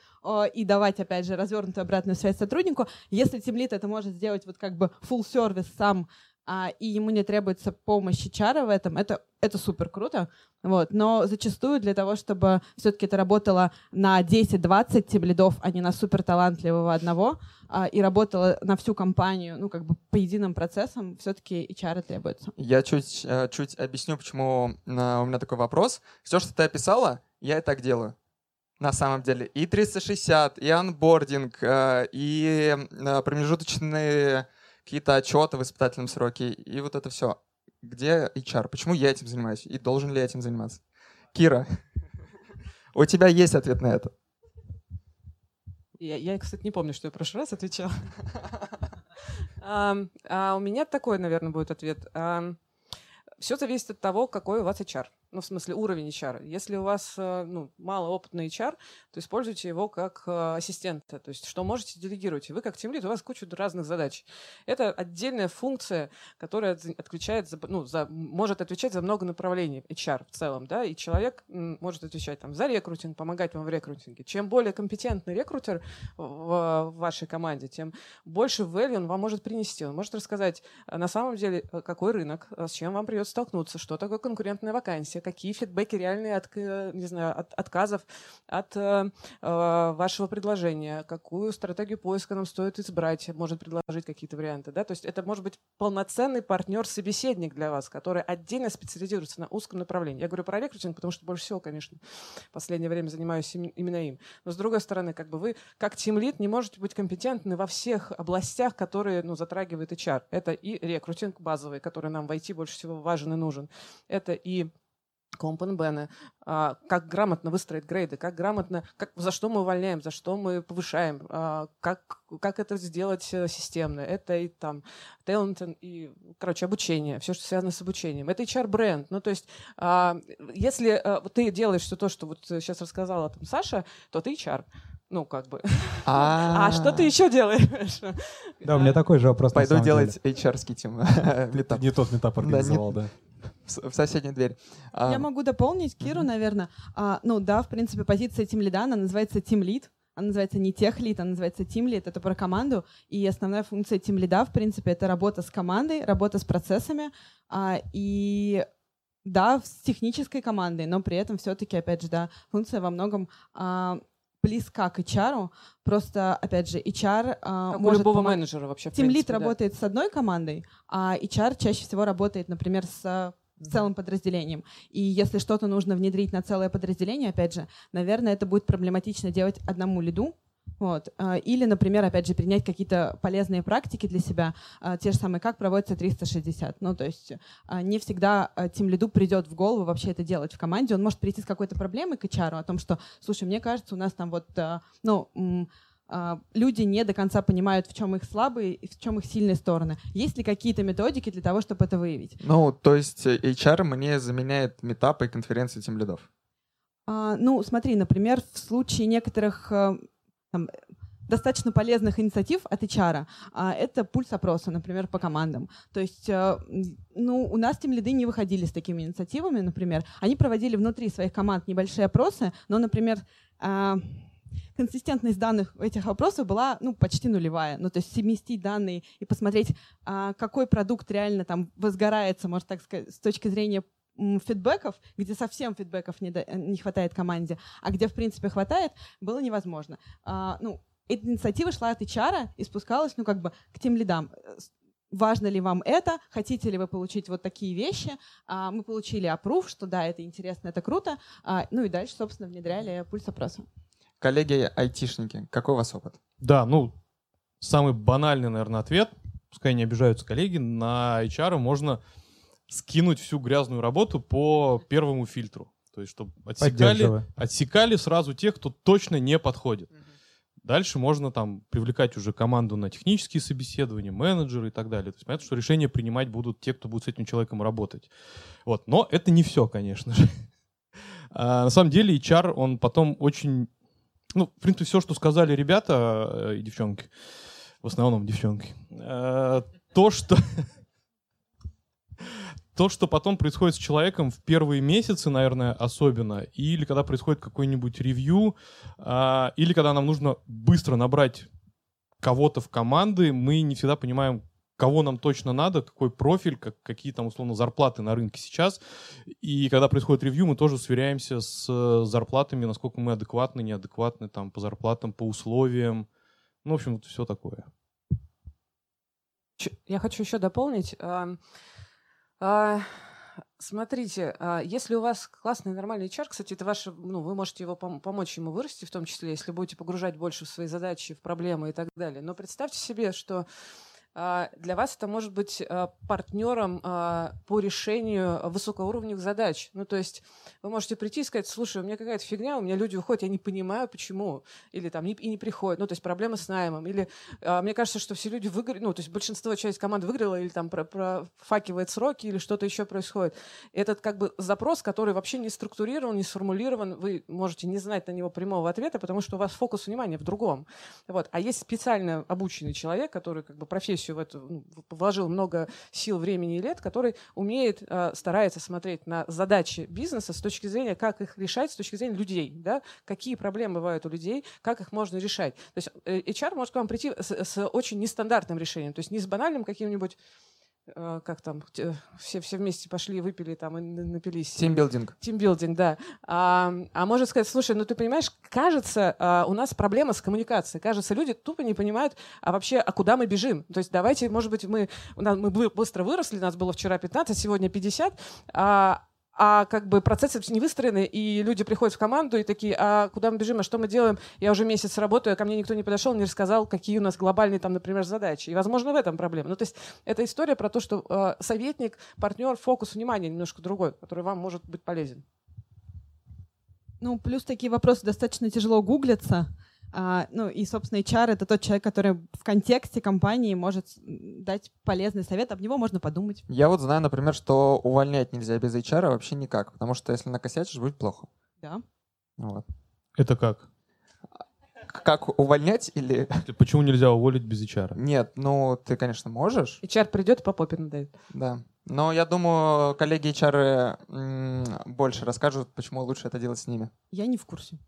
и давать, опять же, развернутую обратную связь сотруднику. Если тимлид это может сделать вот как бы full сервис сам, а, и ему не требуется помощь чара в этом, это, это супер круто. Вот. Но зачастую для того, чтобы все-таки это работало на 10-20 тимлидов, а не на супер талантливого одного, а, и работало на всю компанию, ну, как бы по единым процессам, все-таки HR требуется. Я чуть, э, чуть объясню, почему э, у меня такой вопрос. Все, что ты описала, я и так делаю на самом деле. И 360, и анбординг, э, и промежуточные какие-то отчеты в испытательном сроке, и вот это все. Где HR? Почему я этим занимаюсь? И должен ли я этим заниматься? Кира, [LAUGHS] у тебя есть ответ на это? Я, кстати, не помню, что я в прошлый раз отвечала. [LAUGHS] А у меня такой, наверное, будет ответ. Все зависит от того, какой у вас HR ну, в смысле, уровень HR. Если у вас э, ну, малоопытный HR, то используйте его как э, ассистента. То есть, что можете делегировать. Вы как тимлид, у вас куча разных задач. Это отдельная функция, которая отвечает за, ну, за, может отвечать за много направлений HR в целом. Да? И человек может отвечать там, за рекрутинг, помогать вам в рекрутинге. Чем более компетентный рекрутер в, в вашей команде, тем больше value он вам может принести. Он может рассказать э, на самом деле, какой рынок, с чем вам придется столкнуться, что такое конкурентная вакансия, какие фидбэки реальные от, не знаю, от отказов от э, э, вашего предложения, какую стратегию поиска нам стоит избрать, может предложить какие-то варианты. Да? То есть это может быть полноценный партнер-собеседник для вас, который отдельно специализируется на узком направлении. Я говорю про рекрутинг, потому что больше всего, конечно, в последнее время занимаюсь именно им. Но с другой стороны, как бы вы, как тимлид, не можете быть компетентны во всех областях, которые ну, затрагивает HR. Это и рекрутинг базовый, который нам в IT больше всего важен и нужен. Это и компенбены, а, как грамотно выстроить грейды, как грамотно, как, за что мы увольняем, за что мы повышаем, а, как, как это сделать э, системно. Это и там талант и, короче, обучение, все, что связано с обучением. Это HR-бренд. Ну, то есть, а, если э, ты делаешь все то, что вот сейчас рассказала там Саша, то ты HR. Ну, как бы. А [LAUGHS] что ты еще делаешь? Да, у меня такой же вопрос. Пойду делать HR-ский [LAUGHS] тим. Не тот метап организовал, да в соседнюю дверь. Я могу дополнить Киру, наверное. А, ну да, в принципе, позиция Team Lead, она называется Team Lead. Она называется не тех лид, она называется Team Lead, это про команду. И основная функция Team Lead, в принципе, это работа с командой, работа с процессами. А, и да, с технической командой, но при этом все-таки, опять же, да, функция во многом а, близка к HR. Просто, опять же, HR а, как может... у любого помог... менеджера вообще, Team Lead да. работает с одной командой, а HR чаще всего работает, например, с целым подразделением. И если что-то нужно внедрить на целое подразделение, опять же, наверное, это будет проблематично делать одному лиду, вот. А, или, например, опять же, принять какие-то полезные практики для себя, а, те же самые, как проводится 360. Ну, то есть а, не всегда тем лиду придет в голову вообще это делать в команде. Он может прийти с какой-то проблемой к HR о том, что, слушай, мне кажется, у нас там вот, ну, люди не до конца понимают, в чем их слабые и в чем их сильные стороны. Есть ли какие-то методики для того, чтобы это выявить? Ну, то есть э, HR мне заменяет метапы и конференции тем лидов? А, ну, смотри, например, в случае некоторых э, там, достаточно полезных инициатив от HR, а, это пульс опроса, например, по командам. То есть, э, ну, у нас тем лиды не выходили с такими инициативами, например. Они проводили внутри своих команд небольшие опросы, но, например, а, консистентность данных этих вопросов была ну, почти нулевая. Ну, то есть совместить данные и посмотреть, а, какой продукт реально там возгорается, можно так сказать, с точки зрения фидбэков, где совсем фидбэков не, до, не хватает команде, а где, в принципе, хватает, было невозможно. А, ну, эта инициатива шла от HR и спускалась, ну, как бы к тем лидам важно ли вам это, хотите ли вы получить вот такие вещи. А, мы получили опруф, что да, это интересно, это круто. Ну и дальше, собственно, внедряли пульс опроса. Коллеги-айтишники, какой у вас опыт? Да, ну, самый банальный, наверное, ответ, пускай не обижаются коллеги, на HR можно скинуть всю грязную работу по первому фильтру. То есть, чтобы отсекали, отсекали сразу тех, кто точно не подходит. Дальше можно там привлекать уже команду на технические собеседования, менеджеры и так далее. То есть понятно, что решения принимать будут те, кто будет с этим человеком работать. Вот. Но это не все, конечно же. [LAUGHS] А, на самом деле HR, он потом очень... Ну, в принципе, все, что сказали ребята э, и девчонки, в основном девчонки, э, то, что [LAUGHS] то, что потом происходит с человеком в первые месяцы, наверное, особенно, или когда происходит какой-нибудь ревью, а, или когда нам нужно быстро набрать кого-то в команды, мы не всегда понимаем, кого нам точно надо, какой профиль, как, какие там, условно, зарплаты на рынке сейчас. И когда происходит ревью, мы тоже сверяемся с зарплатами, насколько мы адекватны, неадекватны там, по зарплатам, по условиям. Ну, в общем, вот все такое. Я хочу еще дополнить. А, смотрите, а, если у вас классный нормальный HR, кстати, это ваше, ну, вы можете его пом- помочь ему вырасти, в том числе, если будете погружать больше в свои задачи, в проблемы и так далее. Но представьте себе, что для вас это может быть а, партнером а, по решению высокоуровневых задач. Ну, то есть вы можете прийти и сказать, слушай, у меня какая-то фигня, у меня люди уходят, я не понимаю, почему. Или там и не приходят. Ну, то есть проблемы с наймом. Или мне кажется, что все люди выиграли, ну, то есть большинство, часть команды выиграла, или там профакивает сроки, или что-то еще происходит. Этот как бы запрос, который вообще не структурирован, не сформулирован, вы можете не знать на него прямого ответа, потому что у вас фокус внимания в другом. Вот. А есть специально обученный человек, который как бы профессию профессию в эту, ну, вложил много сил, времени и лет, который умеет, э, старается смотреть на задачи бизнеса с точки зрения, как их решать, с точки зрения людей, да, какие проблемы бывают у людей, как их можно решать. То есть э, HR может к вам прийти с, с очень нестандартным решением, то есть не с банальным каким-нибудь как там, все, все вместе пошли, выпили там и напились. Тимбилдинг. Тимбилдинг, да. А, а может сказать, слушай, ну ты понимаешь, кажется, а, у нас проблема с коммуникацией. Кажется, люди тупо не понимают, а вообще, а куда мы бежим? То есть давайте, может быть, мы, мы быстро выросли, нас было вчера 15, сегодня 50, а, а как бы процессы не выстроены, и люди приходят в команду и такие, а куда мы бежим, а что мы делаем? Я уже месяц работаю, а ко мне никто не подошел, не рассказал, какие у нас глобальные там, например, задачи. И, возможно, в этом проблема. Ну, то есть это история про то, что э, советник, партнер, фокус внимания немножко другой, который вам может быть полезен. Ну, плюс такие вопросы достаточно тяжело гуглятся. А, ну и, собственно, HR — это тот человек, который в контексте компании может дать полезный совет, об него можно подумать. Я вот знаю, например, что увольнять нельзя без HR вообще никак, потому что если накосячишь, будет плохо. Да. Вот. Это как? Как увольнять или... [LAUGHS] Почему нельзя уволить без HR? Нет, ну ты, конечно, можешь. HR придет и по попе надает. Да. Но я думаю, коллеги HR больше расскажут, почему лучше это делать с ними. Я не в курсе.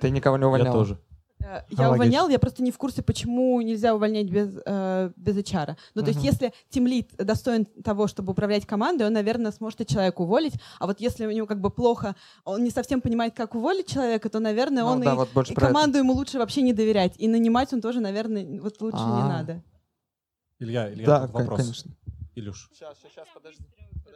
Ты никого не увольнял? Я тоже. Э, я Аналогично. увольнял, я просто не в курсе, почему нельзя увольнять без, э, без HR. Ну, то uh-huh. есть, если тимлит достоин того, чтобы управлять командой, он, наверное, сможет и человека уволить. А вот если у него как бы плохо, он не совсем понимает, как уволить человека, то, наверное, ну, он да, и, вот и команду ему лучше вообще не доверять. И нанимать он тоже, наверное, вот лучше А-а-а. не а. надо. Илья, Илья, да, вопрос. конечно. Илюш. Сейчас, сейчас, подожди.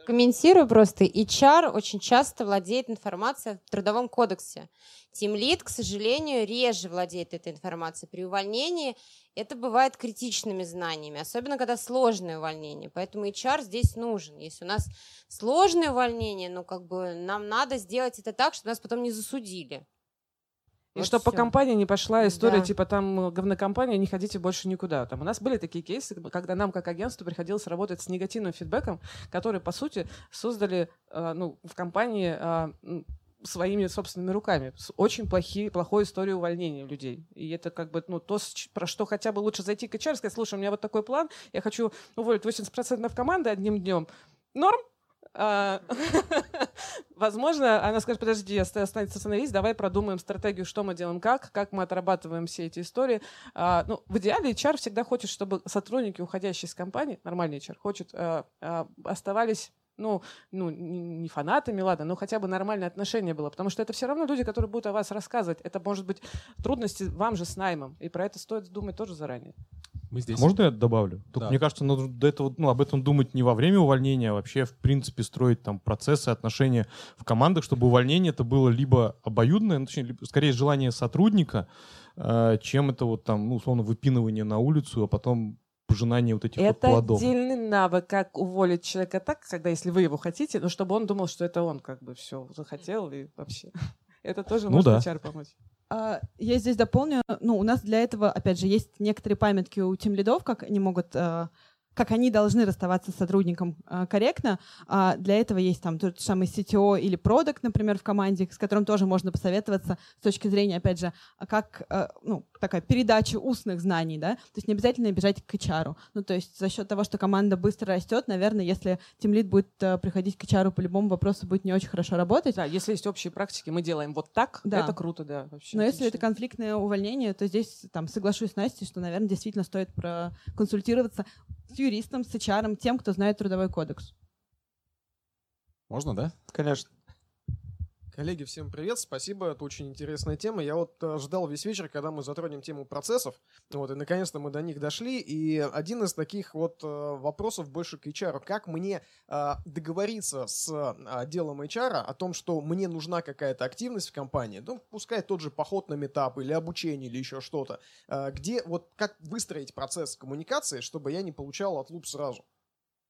Комментирую просто. HR очень часто владеет информацией в Трудовом кодексе. Тимлид, к сожалению, реже владеет этой информацией. При увольнении это бывает критичными знаниями, особенно когда сложное увольнение. Поэтому HR здесь нужен. Если у нас сложное увольнение, ну как бы нам надо сделать это так, чтобы нас потом не засудили. И чтобы по компании не пошла история, да. типа там говнокомпания, не ходите больше никуда. Там у нас были такие кейсы, когда нам как агентству приходилось работать с негативным фидбэком, который, по сути, создали э, ну, в компании э, своими собственными руками. Очень плохие, плохой история увольнения людей. И это как бы ну, то, про что хотя бы лучше зайти к HR и сказать, слушай, у меня вот такой план, я хочу уволить 80% команды одним днем. Норм? А, [LAUGHS] возможно, она скажет, подожди, остановись, давай продумаем стратегию, что мы делаем, как, как мы отрабатываем все эти истории. А, ну, в идеале HR всегда хочет, чтобы сотрудники, уходящие из компании, нормальный HR, хочет, а, оставались ну, ну, не фанатами, ладно, но хотя бы нормальное отношение было, потому что это все равно люди, которые будут о вас рассказывать. Это может быть трудности вам же с наймом, и про это стоит думать тоже заранее. Мы здесь... Можно я добавлю? Только да. мне кажется, надо до этого, ну, об этом думать не во время увольнения, а вообще, в принципе, строить там процессы, отношения в командах, чтобы увольнение это было либо обоюдное, ну, точнее, либо, скорее желание сотрудника, э, чем это вот там, ну, условно, выпинывание на улицу, а потом пожинание вот этих это вот плодов. Это отдельный навык, как уволить человека так, когда, если вы его хотите, но чтобы он думал, что это он как бы все захотел и вообще. [LAUGHS] Это тоже ну может да. HR помочь. А, Я здесь дополню. Ну, у нас для этого, опять же, есть некоторые памятки у тем лидов, как они могут а, как они должны расставаться с сотрудником а, корректно. А, для этого есть там тот же самый CTO или продукт, например, в команде, с которым тоже можно посоветоваться с точки зрения, опять же, как а, ну, такая передача устных знаний, да, то есть не обязательно бежать к HR. Ну, то есть за счет того, что команда быстро растет, наверное, если тимлид будет а, приходить к HR по любому вопросу, будет не очень хорошо работать. Да, если есть общие практики, мы делаем вот так, Да. это круто, да, вообще. Но если отлично. это конфликтное увольнение, то здесь там соглашусь с Настей, что, наверное, действительно стоит проконсультироваться с юристом, с HR, тем, кто знает трудовой кодекс. Можно, да? Конечно. Коллеги, всем привет, спасибо, это очень интересная тема. Я вот э, ждал весь вечер, когда мы затронем тему процессов, вот, и наконец-то мы до них дошли, и один из таких вот э, вопросов больше к HR. Как мне э, договориться с отделом HR о том, что мне нужна какая-то активность в компании, ну, пускай тот же поход на метап или обучение или еще что-то, где вот как выстроить процесс коммуникации, чтобы я не получал отлуп сразу.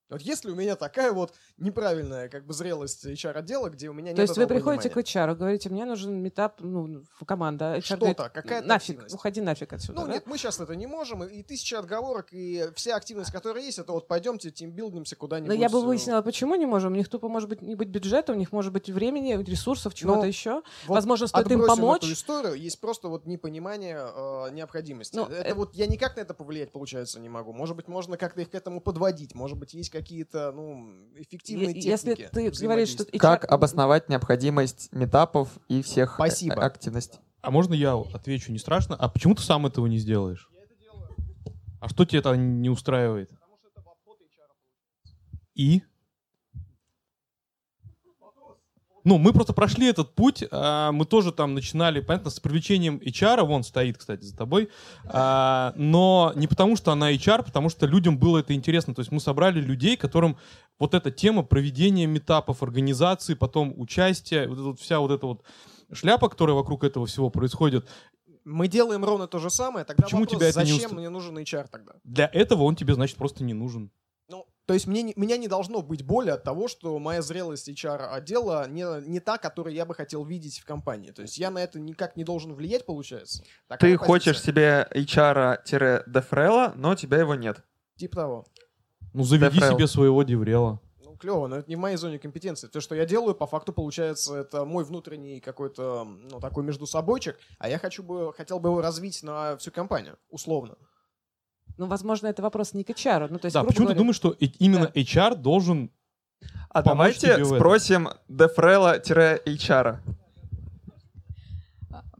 Вот если у меня такая вот неправильная как бы зрелость HR-отдела, где у меня нет То есть вы приходите понимания. к HR, говорите, мне нужен метап, ну, команда. HR Что-то, говорит, какая-то Нафиг, активность. уходи нафиг отсюда. Ну да? нет, мы сейчас это не можем, и, и тысяча отговорок, и вся активность, которая есть, это вот пойдемте тимбилдимся Но куда-нибудь. я бы э, выяснила, почему не можем. У них тупо может быть не быть бюджета, у них может быть времени, ресурсов, чего-то Но еще. вот Возможно, стоит им помочь. Эту историю, есть просто вот непонимание э, необходимости. Ну, это э- вот я никак на это повлиять, получается, не могу. Может быть, можно как-то их к этому подводить. Может быть, есть какие-то, ну, эффективные Е- если техники. ты говоришь, что. Как обосновать необходимость метапов и всех э, Спасибо. активностей? А можно я отвечу не страшно? А почему ты сам этого не сделаешь? А что тебе это не устраивает? И? Ну, мы просто прошли этот путь, а, мы тоже там начинали, понятно, с привлечением HR, вон стоит, кстати, за тобой, а, но не потому, что она HR, потому что людям было это интересно. То есть мы собрали людей, которым вот эта тема проведения метапов, организации, потом участия, вот вот вся вот эта вот шляпа, которая вокруг этого всего происходит, Мы делаем ровно то же самое, тогда Почему вопрос, тебя это не зачем устра- мне нужен HR тогда? для этого он тебе, значит, просто не нужен. То есть мне, не- меня не должно быть боли от того, что моя зрелость HR-отдела не, не та, которую я бы хотел видеть в компании. То есть я на это никак не должен влиять, получается. Такая Ты позиция. хочешь себе HR-дефрела, но у тебя его нет. Типа того. Ну, заведи Дефрел. себе своего деврела. Ну, клево, но это не в моей зоне компетенции. То, что я делаю, по факту, получается, это мой внутренний какой-то, ну, такой между собойчик, а я хочу бы, хотел бы его развить на всю компанию, условно. Ну, возможно, это вопрос не к HR. Ну, то есть, Да, почему ты говоря, думаешь, что именно HR должен А давайте спросим дефрела-HR.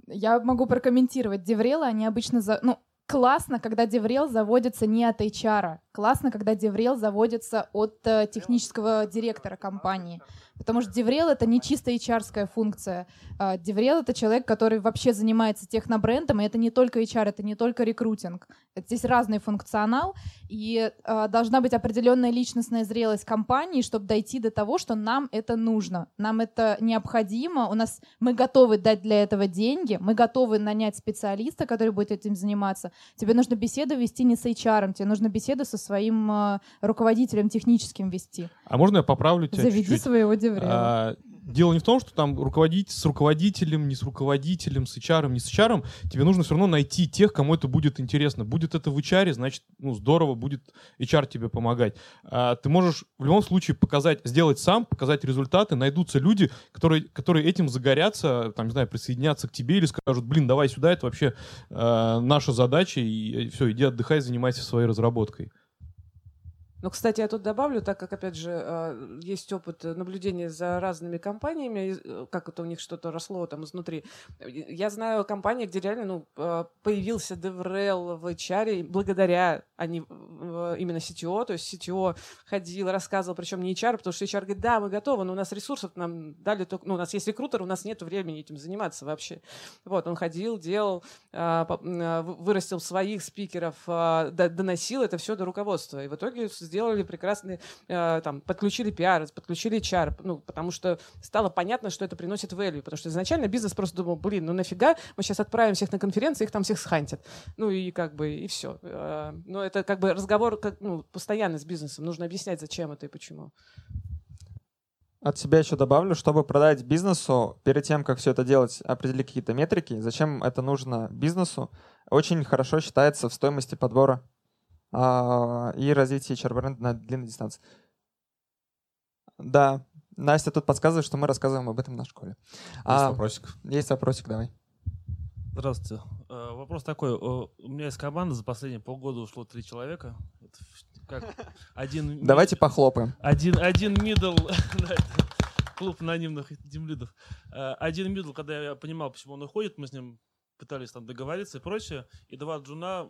Я могу прокомментировать. DevRel ы, они обычно... За... Ну, классно, когда DevRel заводится не от HR. Классно, когда DevRel заводится от э, технического директора компании. Потому что DevRel — это не чисто HR-ская функция. А, DevRel — это человек, который вообще занимается технобрендом, и это не только HR, это не только рекрутинг. Здесь разный функционал, и а, должна быть определенная личностная зрелость компании, чтобы дойти до того, что нам это нужно, нам это необходимо, у нас мы готовы дать для этого деньги, мы готовы нанять специалиста, который будет этим заниматься. Тебе нужно беседу вести не с HR, тебе нужно беседу со своим а, руководителем техническим вести. А можно я поправлю тебя Заведи чуть-чуть? своего деврела. А, Дело не в том, что там руководить с руководителем, не с руководителем, с HR, не с HR. Тебе нужно все равно найти тех, кому это будет интересно. Будет это в HR, значит, ну, здорово, будет HR тебе помогать. А, Ты можешь в любом случае показать, сделать сам, показать результаты. Найдутся люди, которые, которые этим загорятся, там, не знаю, присоединятся к тебе или скажут, блин, давай сюда, это вообще э, наша задача, и все, иди отдыхай, занимайся своей разработкой. Ну, кстати, я тут добавлю, так как, опять же, э, есть опыт наблюдения за разными компаниями, э, как это у них что-то росло там изнутри. Я знаю компании, где реально ну, э, появился DevRel в HR благодаря они, э, именно CTO, то есть CTO ходил, рассказывал, причем не HR, потому что HR говорит, да, мы готовы, но у нас ресурсов нам дали только, ну, у нас есть рекрутер, у нас нет времени этим заниматься вообще. Вот, он ходил, делал, э, э, вырастил своих спикеров, э, доносил это все до руководства. И в итоге сделали прекрасный, э, там, подключили пиар, подключили HR, ну, потому что стало понятно, что это приносит value, потому что изначально бизнес просто думал, блин, ну нафига, мы сейчас отправим всех на конференции, их там всех схантят. Ну и как бы, и все. Но это как бы разговор как, ну, постоянно с бизнесом, нужно объяснять, зачем это и почему. От себя еще добавлю, чтобы продать бизнесу, перед тем, как все это делать, определить какие-то метрики, зачем это нужно бизнесу, очень хорошо считается в стоимости подбора и развития HR-бренда на длинной дистанции. Да, Настя тут подсказывает, что мы рассказываем об этом на школе. Есть а, вопросик. Есть вопросик, давай. Здравствуйте. Э, вопрос такой. У меня из команды за последние полгода ушло три человека. Как [LAUGHS] один... Давайте похлопаем. Один, один middle, [LAUGHS] клуб анонимных тимлидов. Э, один middle, когда я понимал, почему он уходит, мы с ним пытались там договориться и прочее. И два джуна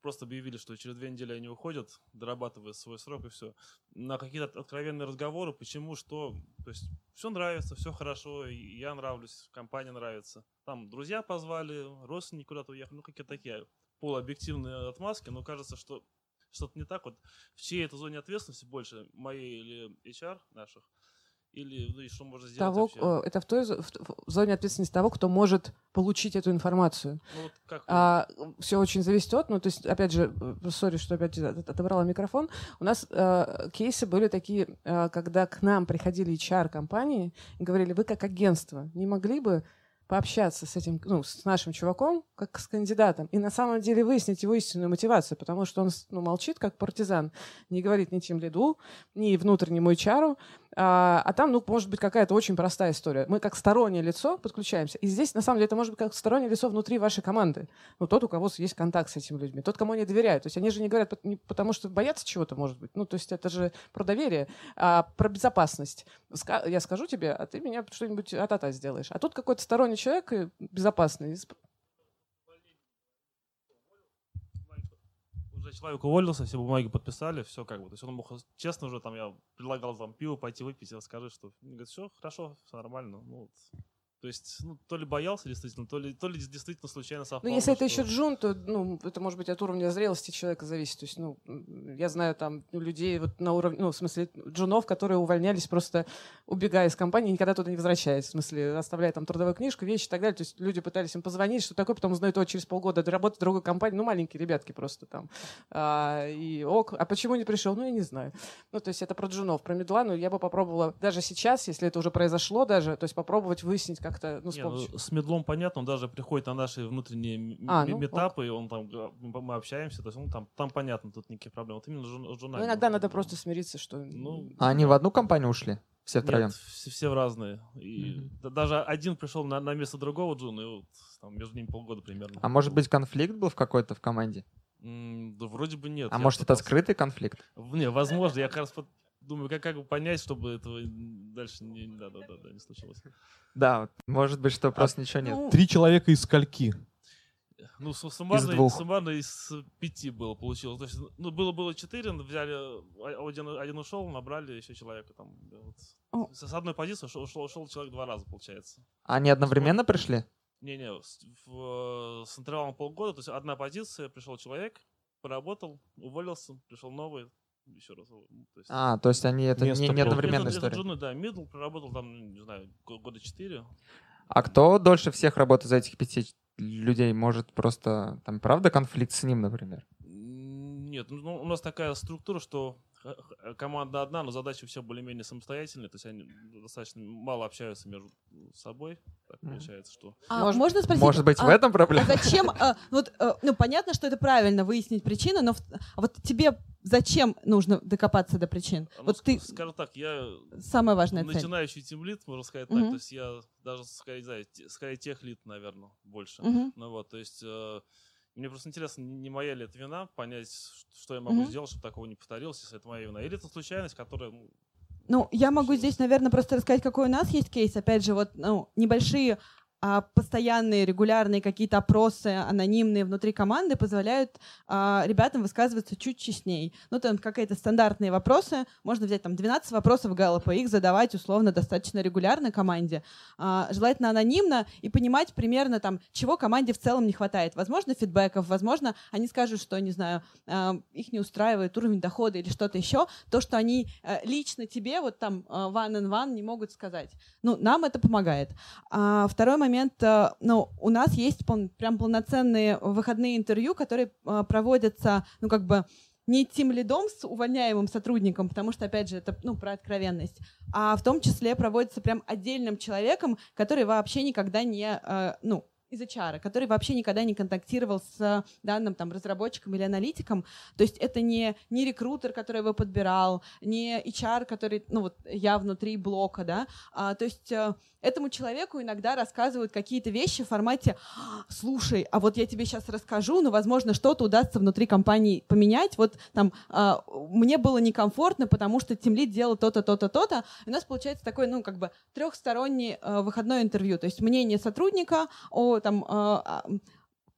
просто объявили, что через две недели они уходят, дорабатывая свой срок и все. На какие-то откровенные разговоры, почему, что. То есть все нравится, все хорошо, я нравлюсь, компания нравится. Там друзья позвали, родственники куда-то уехали, ну какие-то такие полуобъективные отмазки, но кажется, что что-то не так. Вот в чьей это зоне ответственности больше, моей или HR наших, или ну, и что можно сделать того, вообще? Э, это в той в, в зоне ответственности того, кто может получить эту информацию. Ну, вот как а, все очень зависит от, ну, то есть, опять же, э, сори, что опять отобрала микрофон. У нас э, кейсы были такие, э, когда к нам приходили HR-компании и говорили, вы как агентство не могли бы пообщаться с этим, ну, с нашим чуваком, как с кандидатом, и на самом деле выяснить его истинную мотивацию, потому что он ну, молчит, как партизан, не говорит ни тем лиду, ни внутреннему HR, а, а там, ну, может быть, какая-то очень простая история. Мы как стороннее лицо подключаемся. И здесь, на самом деле, это может быть как стороннее лицо внутри вашей команды. Ну, тот, у кого есть контакт с этими людьми. Тот, кому они доверяют. То есть они же не говорят потому, что боятся чего-то, может быть. Ну, то есть это же про доверие, а про безопасность. Я скажу тебе, а ты меня что-нибудь а-та-та сделаешь. А тут какой-то сторонний человек безопасный уже человек уволился, все бумаги подписали, все как бы. То есть он мог честно уже там, я предлагал там пиво пойти выпить, и скажи, что... Он говорит, все, хорошо, все нормально. Ну, вот. То есть, ну, то ли боялся действительно, то ли, то ли действительно случайно совпало. Ну, если это еще джун, то, ну, это может быть от уровня зрелости человека зависит. То есть, ну, я знаю там людей вот на уровне, ну, в смысле, джунов, которые увольнялись просто убегая из компании, никогда туда не возвращаясь. В смысле, оставляя там трудовую книжку, вещи и так далее. То есть люди пытались им позвонить, что такое, потом узнают, о, через полгода работать в другой компании. Ну, маленькие ребятки просто там. А, и ок, а почему не пришел? Ну, я не знаю. Ну, то есть это про джунов, про middle а, ну, я бы попробовала даже сейчас, если это уже произошло даже, то есть попробовать выяснить как-то, ну, с Не, ну, с middle ом понятно, он даже приходит на наши внутренние А, ну, митапы, и он там, га- мы общаемся, то есть он там, там понятно, тут никаких проблем. Вот именно джун- Ну, иногда надо просто смириться, что... Ну, А они в одну компанию ушли? Все втроем? Нет, все, все в разные. И да- даже один пришел на, на место другого джуна, и вот там между ними полгода примерно. А может быть конфликт был в какой-то в команде? Да вроде бы нет. А Я может это пытался- скрытый конфликт? Не, возможно, я как раз думаю, как, как бы понять, чтобы этого дальше не, да, да, да, да, не случилось. Да, может быть, что А просто ничего нет. Три человека из скольки? Ну, су- суммарно, двух. суммарно из пяти было получилось. То есть, ну, было было четыре, взяли, а- один, один ушел, набрали еще человека там. вот. С с одной позиции ушел, ушел, ушел человек два раза, получается. Они одновременно пришли? Не-не, с, в- с интервалом полгода, то есть одна позиция, пришел человек, поработал, уволился, пришел новый, еще раз. ну, То есть, А, то есть они это не, не одновременная история. джуны, да, мидл проработал там, ну, не знаю, го- года четыре. А кто дольше всех работает за этих пяти людей? Может просто там правда конфликт с ним, например? Нет, ну, у нас такая структура, что команда одна, но задачи все более-менее самостоятельные, то есть они достаточно мало общаются между собой, так получается, что... А можно спросить? Может быть, в а- этом проблема? А зачем? а, вот, э, ну, понятно, что это правильно выяснить причину, но в- а вот тебе зачем нужно докопаться до причин? Ну, Вот ты Скажем так, я самая важная цель. начинающий тимлит, можно сказать так, Мгм. то есть я даже, скорее, не знаю, скорее тех лид, наверное, больше. Мгм. Ну вот, то есть э, мне просто интересно, не моя ли это вина, понять, что я могу Мгм. сделать, чтобы такого не повторилось, если это моя вина. Или это случайность, которая, ну, Ну, я могу здесь, наверное, просто рассказать, какой у нас есть кейс. Опять же, вот ну, небольшие а, постоянные, регулярные какие-то опросы анонимные внутри команды позволяют а, ребятам высказываться чуть честней. Ну, там какие-то стандартные вопросы. Можно взять там 12 вопросов Галлопа, их задавать условно достаточно регулярно команде. А, желательно анонимно и понимать примерно там, чего команде в целом не хватает. Возможно, фидбэков, возможно, они скажут, что, не знаю, а, их не устраивает уровень дохода или что-то еще. То, что они э, лично тебе вот там э, one on one не могут сказать. Ну, нам это помогает. А второй момент, э, ну, у нас есть прям полноценные выходные интервью, которые э, проводятся, ну, как бы не тем лидом с увольняемым сотрудником, потому что, опять же, это ну, про откровенность, а в том числе проводится прям отдельным человеком, который вообще никогда не, э, ну, из HR, который вообще никогда не контактировал с данным там разработчиком или аналитиком. То есть это не, не рекрутер, который его подбирал, не HR, который, ну вот я внутри блока, да. А, то есть э, этому человеку иногда рассказывают какие-то вещи в формате «Слушай, а вот я тебе сейчас расскажу, но, возможно, что-то удастся внутри компании поменять. Вот там э, мне было некомфортно, потому что тимлид делал то-то, то-то, то-то». И у нас получается такое, ну, как бы трехстороннее э, выходное интервью. То есть мнение сотрудника о там, э,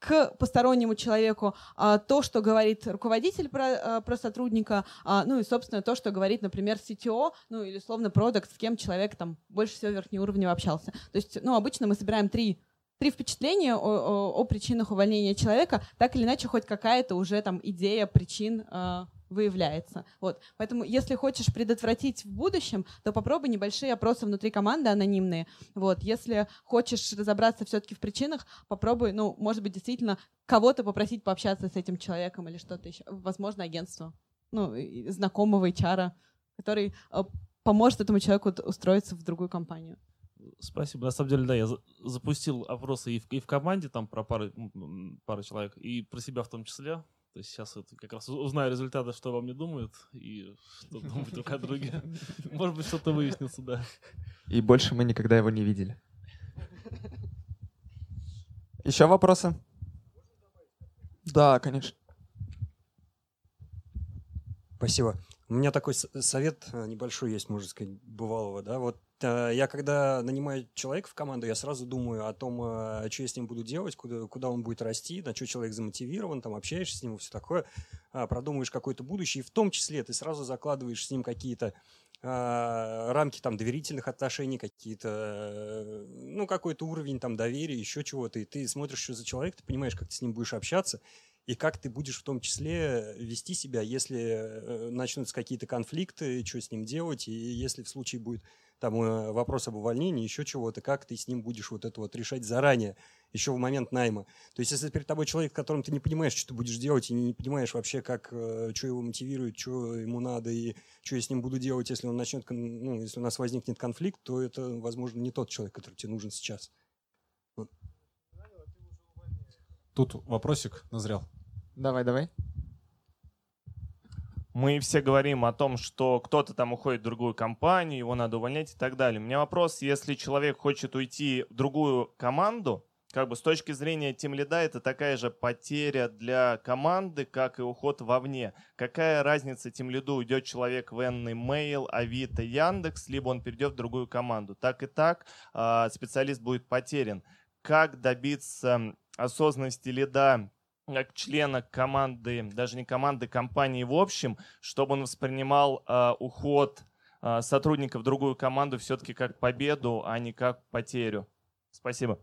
к постороннему человеку а, то, что говорит руководитель про, а, про сотрудника, а, ну и, собственно, то, что говорит, например, CTO, ну или, условно, продукт, с кем человек там больше всего верхнеуровневого общался. То есть, ну, обычно мы собираем три три впечатления о, о, о причинах увольнения человека, так или иначе хоть какая-то уже там идея причин э, выявляется. Вот. Поэтому, если хочешь предотвратить в будущем, то попробуй небольшие опросы внутри команды анонимные. Вот. Если хочешь разобраться все-таки в причинах, попробуй, ну, может быть, действительно кого-то попросить пообщаться с этим человеком или что-то еще. Возможно, агентство. Ну, знакомого HR, который э, поможет этому человеку устроиться в другую компанию. Спасибо. На самом деле, да, я запустил опросы и в, и в команде, там про пары, пару человек, и про себя в том числе. То есть сейчас вот как раз узнаю результаты, что вам не думают, и что думают друг о друге. Может быть, что-то выяснится, да. И больше мы никогда его не видели. Еще вопросы? Да, конечно. Спасибо. У меня такой совет э, небольшой есть, можно сказать, бывалого. Да? Вот я когда нанимаю человека в команду, я сразу думаю о том, э, что я с ним буду делать, куда, куда он будет расти, на что человек замотивирован, там общаешься с ним, все такое, а, продумываешь какое-то будущее, и в том числе ты сразу закладываешь с ним какие-то а, рамки там доверительных отношений, какие-то, ну, какой-то уровень там доверия, еще чего-то, и ты смотришь, что за человек, ты понимаешь, как ты с ним будешь общаться, и как ты будешь в том числе вести себя, если э, начнутся какие-то конфликты, что с ним делать, и если в случае будет там э, вопрос об увольнении, еще чего-то, как ты с ним будешь вот это вот решать заранее, еще в момент найма. То есть если перед тобой человек, которым ты не понимаешь, что ты будешь делать, и не понимаешь вообще, как, э, что его мотивирует, что ему надо, и что я с ним буду делать, если он начнет, ну, если у нас возникнет конфликт, то это, возможно, не тот человек, который тебе нужен сейчас. Вот. Тут вопросик назрел. Давай, давай. Мы все говорим о том, что кто-то там уходит в другую компанию, его надо увольнять и так далее. У меня вопрос, если человек хочет уйти в другую команду, как бы с точки зрения тем лида это такая же потеря для команды, как и уход вовне. Какая разница тем лиду, уйдет человек в Энный Mail, Авито, Яндекс, либо он перейдет в другую команду. Так и так э, специалист будет потерян. Как добиться осознанности лида как члена команды, даже не команды, компании в общем, чтобы он воспринимал э, уход э, сотрудника в другую команду все-таки как победу, а не как потерю. Спасибо.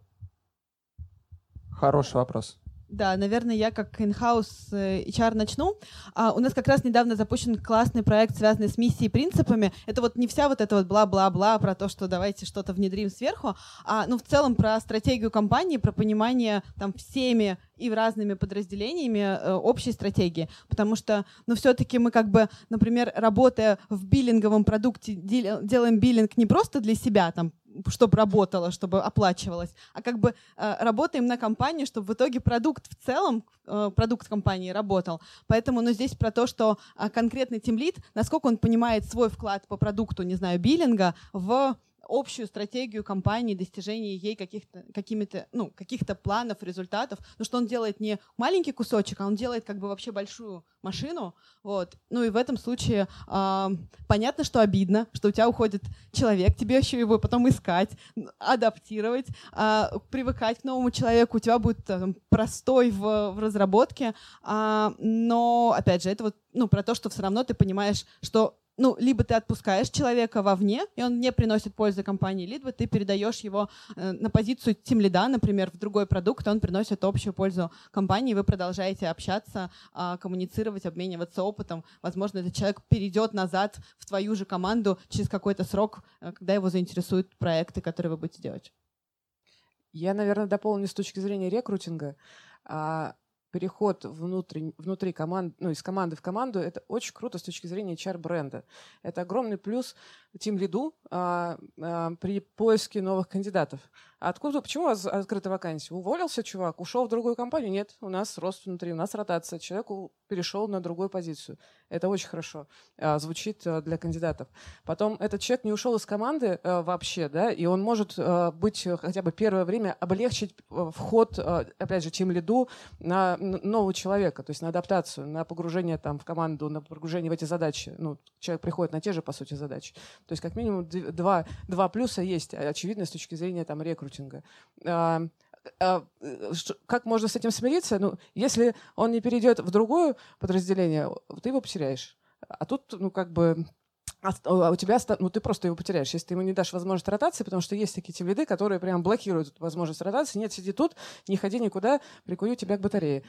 Хороший вопрос. Да, наверное, я как in-house э, HR начну. А, у нас как раз недавно запущен классный проект, связанный с миссией и принципами. Это вот не вся вот эта вот бла-бла-бла про то, что давайте что-то внедрим сверху, а ну в целом про стратегию компании, про понимание там всеми и в разными подразделениями э, общей стратегии. Потому что, ну, все-таки мы как бы, например, работая в биллинговом продукте, делаем биллинг не просто для себя, там, чтобы работало, чтобы оплачивалось, а как бы э, работаем на компании, чтобы в итоге продукт в целом, э, продукт компании работал. Поэтому, ну, здесь про то, что э, конкретный тимлит, насколько он понимает свой вклад по продукту, не знаю, биллинга в общую стратегию компании, достижения ей каких-то, какими-то, ну, каких-то планов, результатов, но что он делает не маленький кусочек, а он делает как бы вообще большую машину, вот. Ну и в этом случае э, понятно, что обидно, что у тебя уходит человек, тебе еще его потом искать, адаптировать, э, привыкать к новому человеку, у тебя будет там, простой в, в разработке, э, но опять же это вот ну про то, что все равно ты понимаешь, что ну, либо ты отпускаешь человека вовне, и он не приносит пользы компании, либо ты передаешь его э, на позицию тим лида, например, в другой продукт, он приносит общую пользу компании, вы продолжаете общаться, э, коммуницировать, обмениваться опытом. Возможно, этот человек перейдет назад в твою же команду через какой-то срок, э, когда его заинтересуют проекты, которые вы будете делать. Я, наверное, дополню с точки зрения рекрутинга. А, переход внутри, внутри команд, ну, из команды в команду, это очень круто с точки зрения HR-бренда. Это огромный плюс тим лиду а, а, при поиске новых кандидатов. Откуда, почему у вас открыта вакансия? Уволился чувак, ушел в другую компанию? Нет, у нас рост внутри, у нас ротация. Человек перешел на другую позицию. Это очень хорошо а, звучит а, для кандидатов. Потом этот человек не ушел из команды а, вообще, да, и он может а, быть хотя бы первое время облегчить а, вход, а, опять же, тем лиду на нового человека, то есть на адаптацию, на погружение там в команду, на погружение в эти задачи. Ну, человек приходит на те же, по сути, задачи. То есть как минимум два, два плюса есть, очевидно, с точки зрения там рекрутинга. А, а, как можно с этим смириться? Ну, если он не перейдет в другое подразделение, ты его потеряешь. А тут, ну, как бы а, у тебя, ну, ты просто его потеряешь, если ты ему не дашь возможность ротации, потому что есть такие тем которые прям блокируют возможность ротации. Нет, сиди тут, не ходи никуда, прикую тебя к батарее.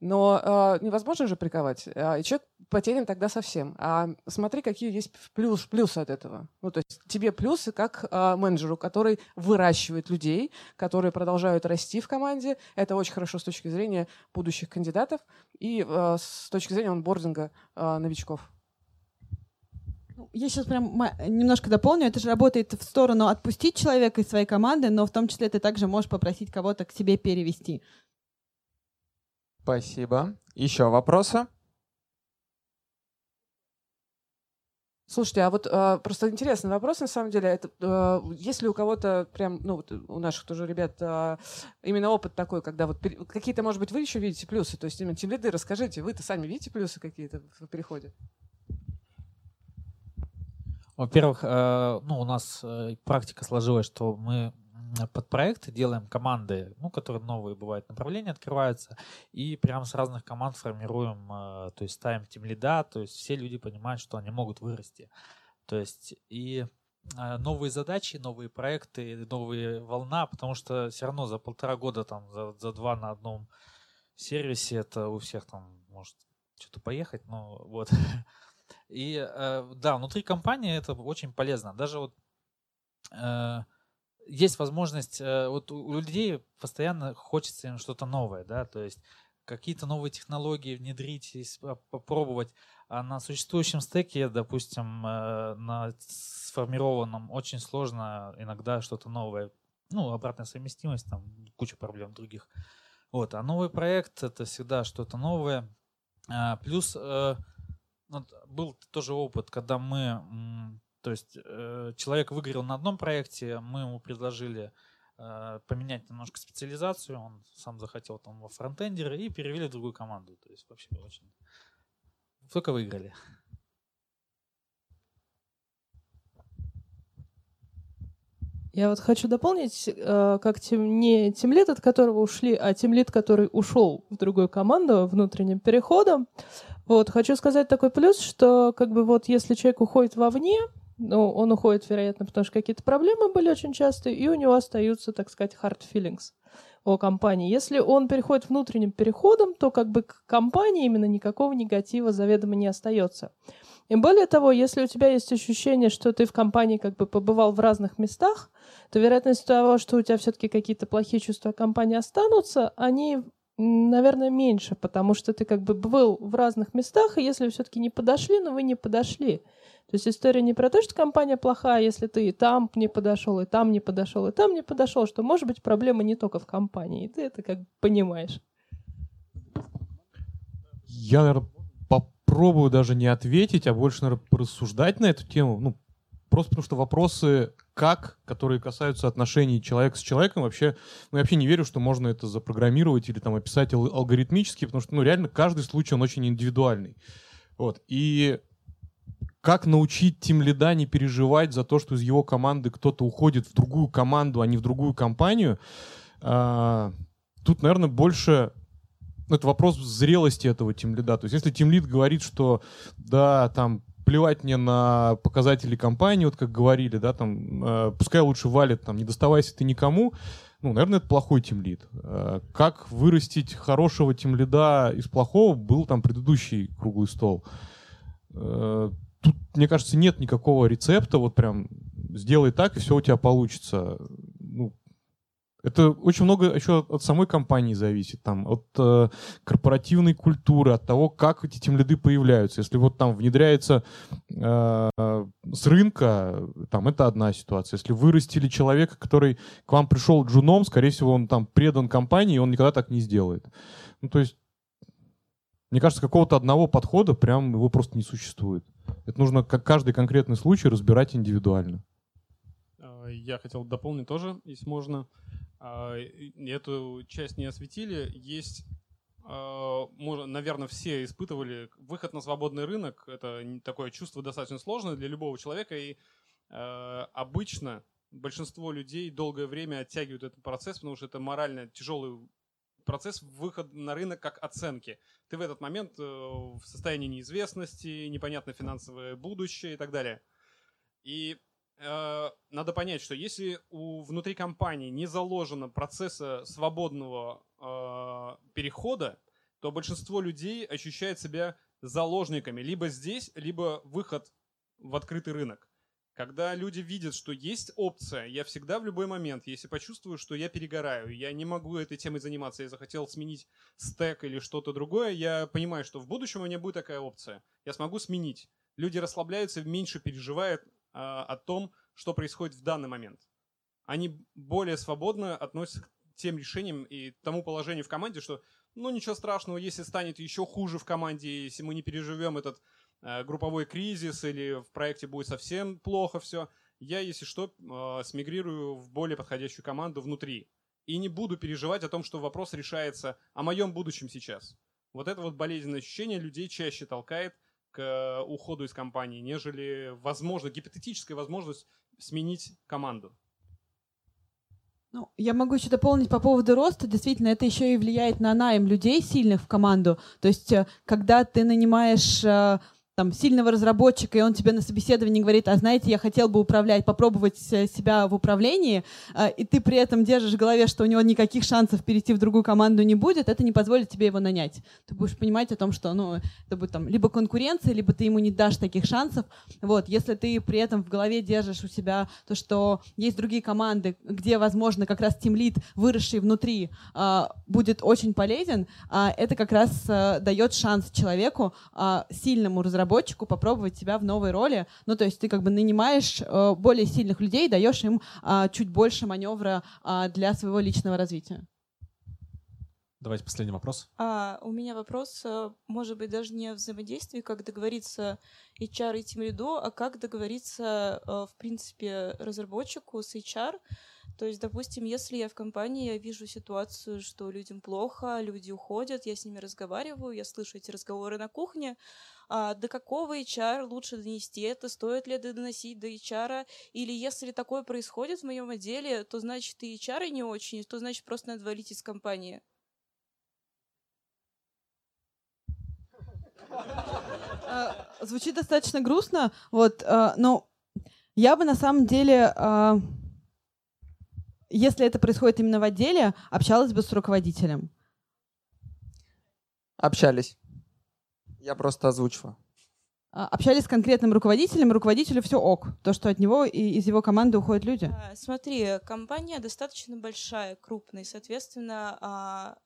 Но э, невозможно же приковать. Э, и человек потерян тогда совсем. А смотри, какие есть плюс, плюсы от этого. Ну, то есть тебе плюсы как э, менеджеру, который выращивает людей, которые продолжают расти в команде. Это очень хорошо с точки зрения будущих кандидатов и э, с точки зрения онбординга э, новичков. Ну, я сейчас прям немножко дополню. Это же работает в сторону отпустить человека из своей команды, но в том числе ты также можешь попросить кого-то к себе перевести. Спасибо. Еще вопросы? Слушайте, а вот э, просто интересный вопрос на самом деле. Это, э, есть ли у кого-то прям, ну вот у наших тоже ребят э, именно опыт такой, когда вот какие-то, может быть, вы еще видите плюсы? То есть именно тем лиды, расскажите, вы-то сами видите плюсы какие-то в переходе? Во-первых, э, ну у нас э, практика сложилась, что мы под проекты делаем команды, ну, которые новые бывают направления открываются, и прямо с разных команд формируем, э, то есть ставим тем лида, то есть все люди понимают, что они могут вырасти. То есть и э, новые задачи, новые проекты, новые волна, потому что все равно за полтора года, там, за, за два на одном сервисе это у всех там может что-то поехать, но вот. [LAUGHS] И э, да, внутри компании это очень полезно. Даже вот есть возможность, э, вот у людей постоянно хочется им что-то новое, да, то есть какие-то новые технологии внедрить, попробовать. А на существующем стеке, допустим, э, на сформированном, очень сложно иногда что-то новое. Ну, обратная совместимость, там куча проблем других. Вот, а новый проект это всегда что-то новое. А, плюс э, вот, был тоже опыт, когда мы то есть э, человек выиграл на одном проекте, мы ему предложили э, поменять немножко специализацию, он сам захотел там во фронтендеры и перевели в другую команду. То есть вообще очень... Только выиграли. Я вот хочу дополнить, э, как тем, не тимлит, от которого ушли, а тимлит, который ушел в другую команду внутренним переходом. Вот, хочу сказать такой плюс, что как бы вот если человек уходит вовне, ну, он уходит, вероятно, потому что какие-то проблемы были очень частые, и у него остаются, так сказать, hard feelings о компании. Если он переходит внутренним переходом, то как бы к компании именно никакого негатива заведомо не остается. И более того, если у тебя есть ощущение, что ты в компании как бы побывал в разных местах, то вероятность того, что у тебя все-таки какие-то плохие чувства о компании останутся, они, наверное, меньше, потому что ты как бы был в разных местах, и если все-таки не подошли, но вы не подошли, то есть история не про то, что компания плохая, если ты и там не подошел, и там не подошел, и там не подошел, что может быть проблема не только в компании, и ты это как бы понимаешь. Я, наверное, попробую даже не ответить, а больше, наверное, порассуждать на эту тему. Ну, просто потому что вопросы как, которые касаются отношений человека с человеком, вообще, ну, я вообще не верю, что можно это запрограммировать или там описать алгоритмически, потому что, ну, реально каждый случай, он очень индивидуальный. Вот. И как научить Тим Лида не переживать за то, что из его команды кто-то уходит в другую команду, а не в другую компанию? А, тут, наверное, больше ну, это вопрос зрелости этого Тим Лида. То есть если Тим Лид говорит, что да, там плевать мне на показатели компании, вот как говорили, да, там, э, пускай лучше валит, там, не доставайся ты никому, ну, наверное, это плохой тимлид. Э, как вырастить хорошего тимлида из плохого, был там предыдущий круглый стол. Э, тут, мне кажется, нет никакого рецепта, вот прям сделай так, и все у тебя получится. Ну, Это очень много еще от самой компании зависит, там, от э, корпоративной культуры, от того, как эти тимлиды появляются. Если вот там внедряется э, с рынка, там это одна ситуация. Если вырастили человека, который к вам пришел джуном, скорее всего, он там предан компании, и он никогда так не сделает. Ну, то есть, мне кажется, какого-то одного подхода прям его просто не существует. Это нужно как каждый конкретный случай разбирать индивидуально. А, Я хотел дополнить тоже, если можно. А, Эту часть не осветили. Есть, а, наверное, все испытывали выход на свободный рынок. Это такое чувство достаточно сложное для любого человека. И обычно большинство людей долгое время оттягивают этот процесс, потому что это морально тяжелый процесс выхода на рынок как оценки. Ты в этот момент э, в состоянии неизвестности, непонятно финансовое будущее и так далее. И э, надо понять, что если у внутри компании не заложено процесса свободного э, перехода, то большинство людей ощущает себя заложниками либо здесь, либо выход в открытый рынок. Когда люди видят, что есть опция, я всегда в любой момент, если почувствую, что я перегораю, я не могу этой темой заниматься, я захотел сменить стек или что-то другое, я понимаю, что в будущем у меня будет такая опция. Я смогу сменить. Люди расслабляются, меньше переживают а, о том, что происходит в данный момент. Они более свободно относятся к тем решениям и тому положению в команде, что ну ничего страшного, если станет еще хуже в команде, если мы не переживем этот э, групповой кризис или в проекте будет совсем плохо все, я, если что, э, смигрирую в более подходящую команду внутри. И не буду переживать о том, что вопрос решается о моем будущем сейчас. Вот это вот болезненное ощущение людей чаще толкает к э, уходу из компании, нежели возможно, гипотетическая возможность сменить команду. Ну, я могу еще дополнить по поводу роста. Действительно, это еще и влияет на найм людей сильных в команду. То есть, э, когда ты нанимаешь э, там, сильного разработчика, и он тебе на собеседовании говорит, а знаете, я хотел бы управлять, попробовать э, себя в управлении, э, и ты при этом держишь в голове, что у него никаких шансов перейти в другую команду не будет, это не позволит тебе его нанять. Ты будешь понимать о том, что ну, это будет там либо конкуренция, либо ты ему не дашь таких шансов. Вот, если ты при этом в голове держишь у себя то, что есть другие команды, где, возможно, как раз тимлид, выросший внутри, э, будет очень полезен, а это как раз дает шанс человеку, сильному разработчику, попробовать себя в новой роли. Ну, то есть ты как бы нанимаешь э, более сильных людей, даешь им а, чуть больше маневра а, для своего личного развития. Давайте последний вопрос. А, у меня вопрос, э, может быть, даже не о взаимодействии, как договориться HR и тимлиду, а как договориться, э, в принципе, разработчику с HR. То есть, допустим, если я в компании, я вижу ситуацию, что людям плохо, люди уходят, я с ними разговариваю, я слышу эти разговоры на кухне, а, до какого HR лучше донести это, стоит ли это доносить до HR, или если такое происходит в моем отделе, то значит и HR не очень, то значит просто надо валить из компании. Э, Звучит достаточно грустно, вот, э, но я бы на самом деле, э, если это происходит именно в отделе, общалась бы с руководителем. Общались. Я просто озвучиваю. А, Общались с конкретным руководителем, руководителю все ок. То, что от него и из его команды уходят люди. А, Смотри, компания достаточно большая, крупная, и, соответственно, а,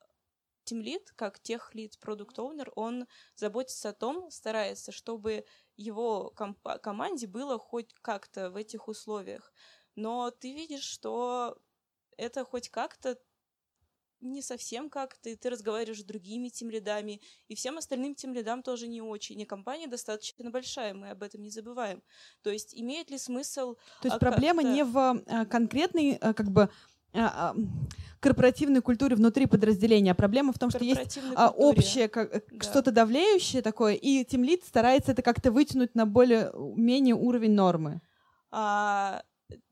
тимлид, как техлид, продукт оунер он заботится о том, старается, чтобы его комп- команде было хоть как-то в этих условиях. Но ты видишь, что это хоть как-то не совсем как-то, и ты разговариваешь с другими тимлидами, и всем остальным тимлидам тоже не очень. И компания достаточно большая, мы об этом не забываем. То есть имеет ли смысл... То есть а, проблема не в а, конкретной, а, как бы, корпоративной культуре внутри подразделения, проблема в том, что есть а, общее, как, э, Да. что-то давлеющее такое, и тимлид старается это как-то вытянуть на более-менее уровень нормы. А,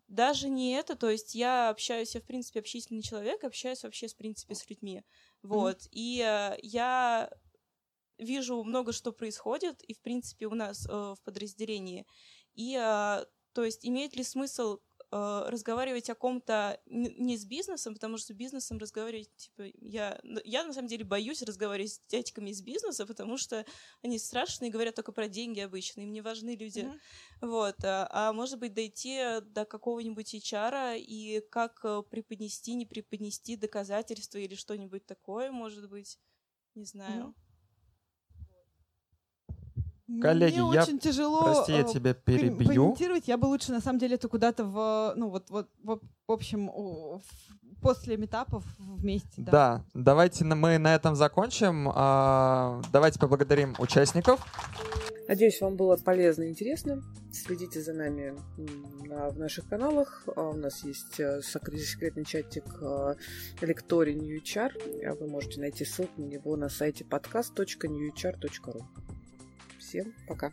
даже не это, то есть я общаюсь, я в принципе общительный человек, общаюсь вообще в принципе с людьми, вот, и э, я вижу много что происходит, и в принципе у нас э, в подразделении, и э, то есть имеет ли смысл э, разговаривать о ком-то не с бизнесом, потому что с бизнесом разговаривать, типа, я, я на самом деле боюсь разговаривать с дядьками из бизнеса, потому что они страшные, говорят только про деньги обычно, им не важны люди. Вот, а, а может быть дойти до какого-нибудь HR и как э, преподнести, не преподнести доказательства или что-нибудь такое, может быть, не знаю. Коллеги, Мне я- очень тяжело прости, я э, тебя перебью. комментировать. Я бы лучше, на самом деле, это куда-то в, ну, вот, вот, в в общем, в- после метапов вместе, да. Да, давайте мы на этом закончим. А, Давайте поблагодарим участников. Надеюсь, вам было полезно и интересно. Следите за нами в наших каналах. А У нас есть э, секретный чатик э, лекторий New HR. А Вы можете найти ссылку на него на сайте podcast.newhr.ru. Всем пока.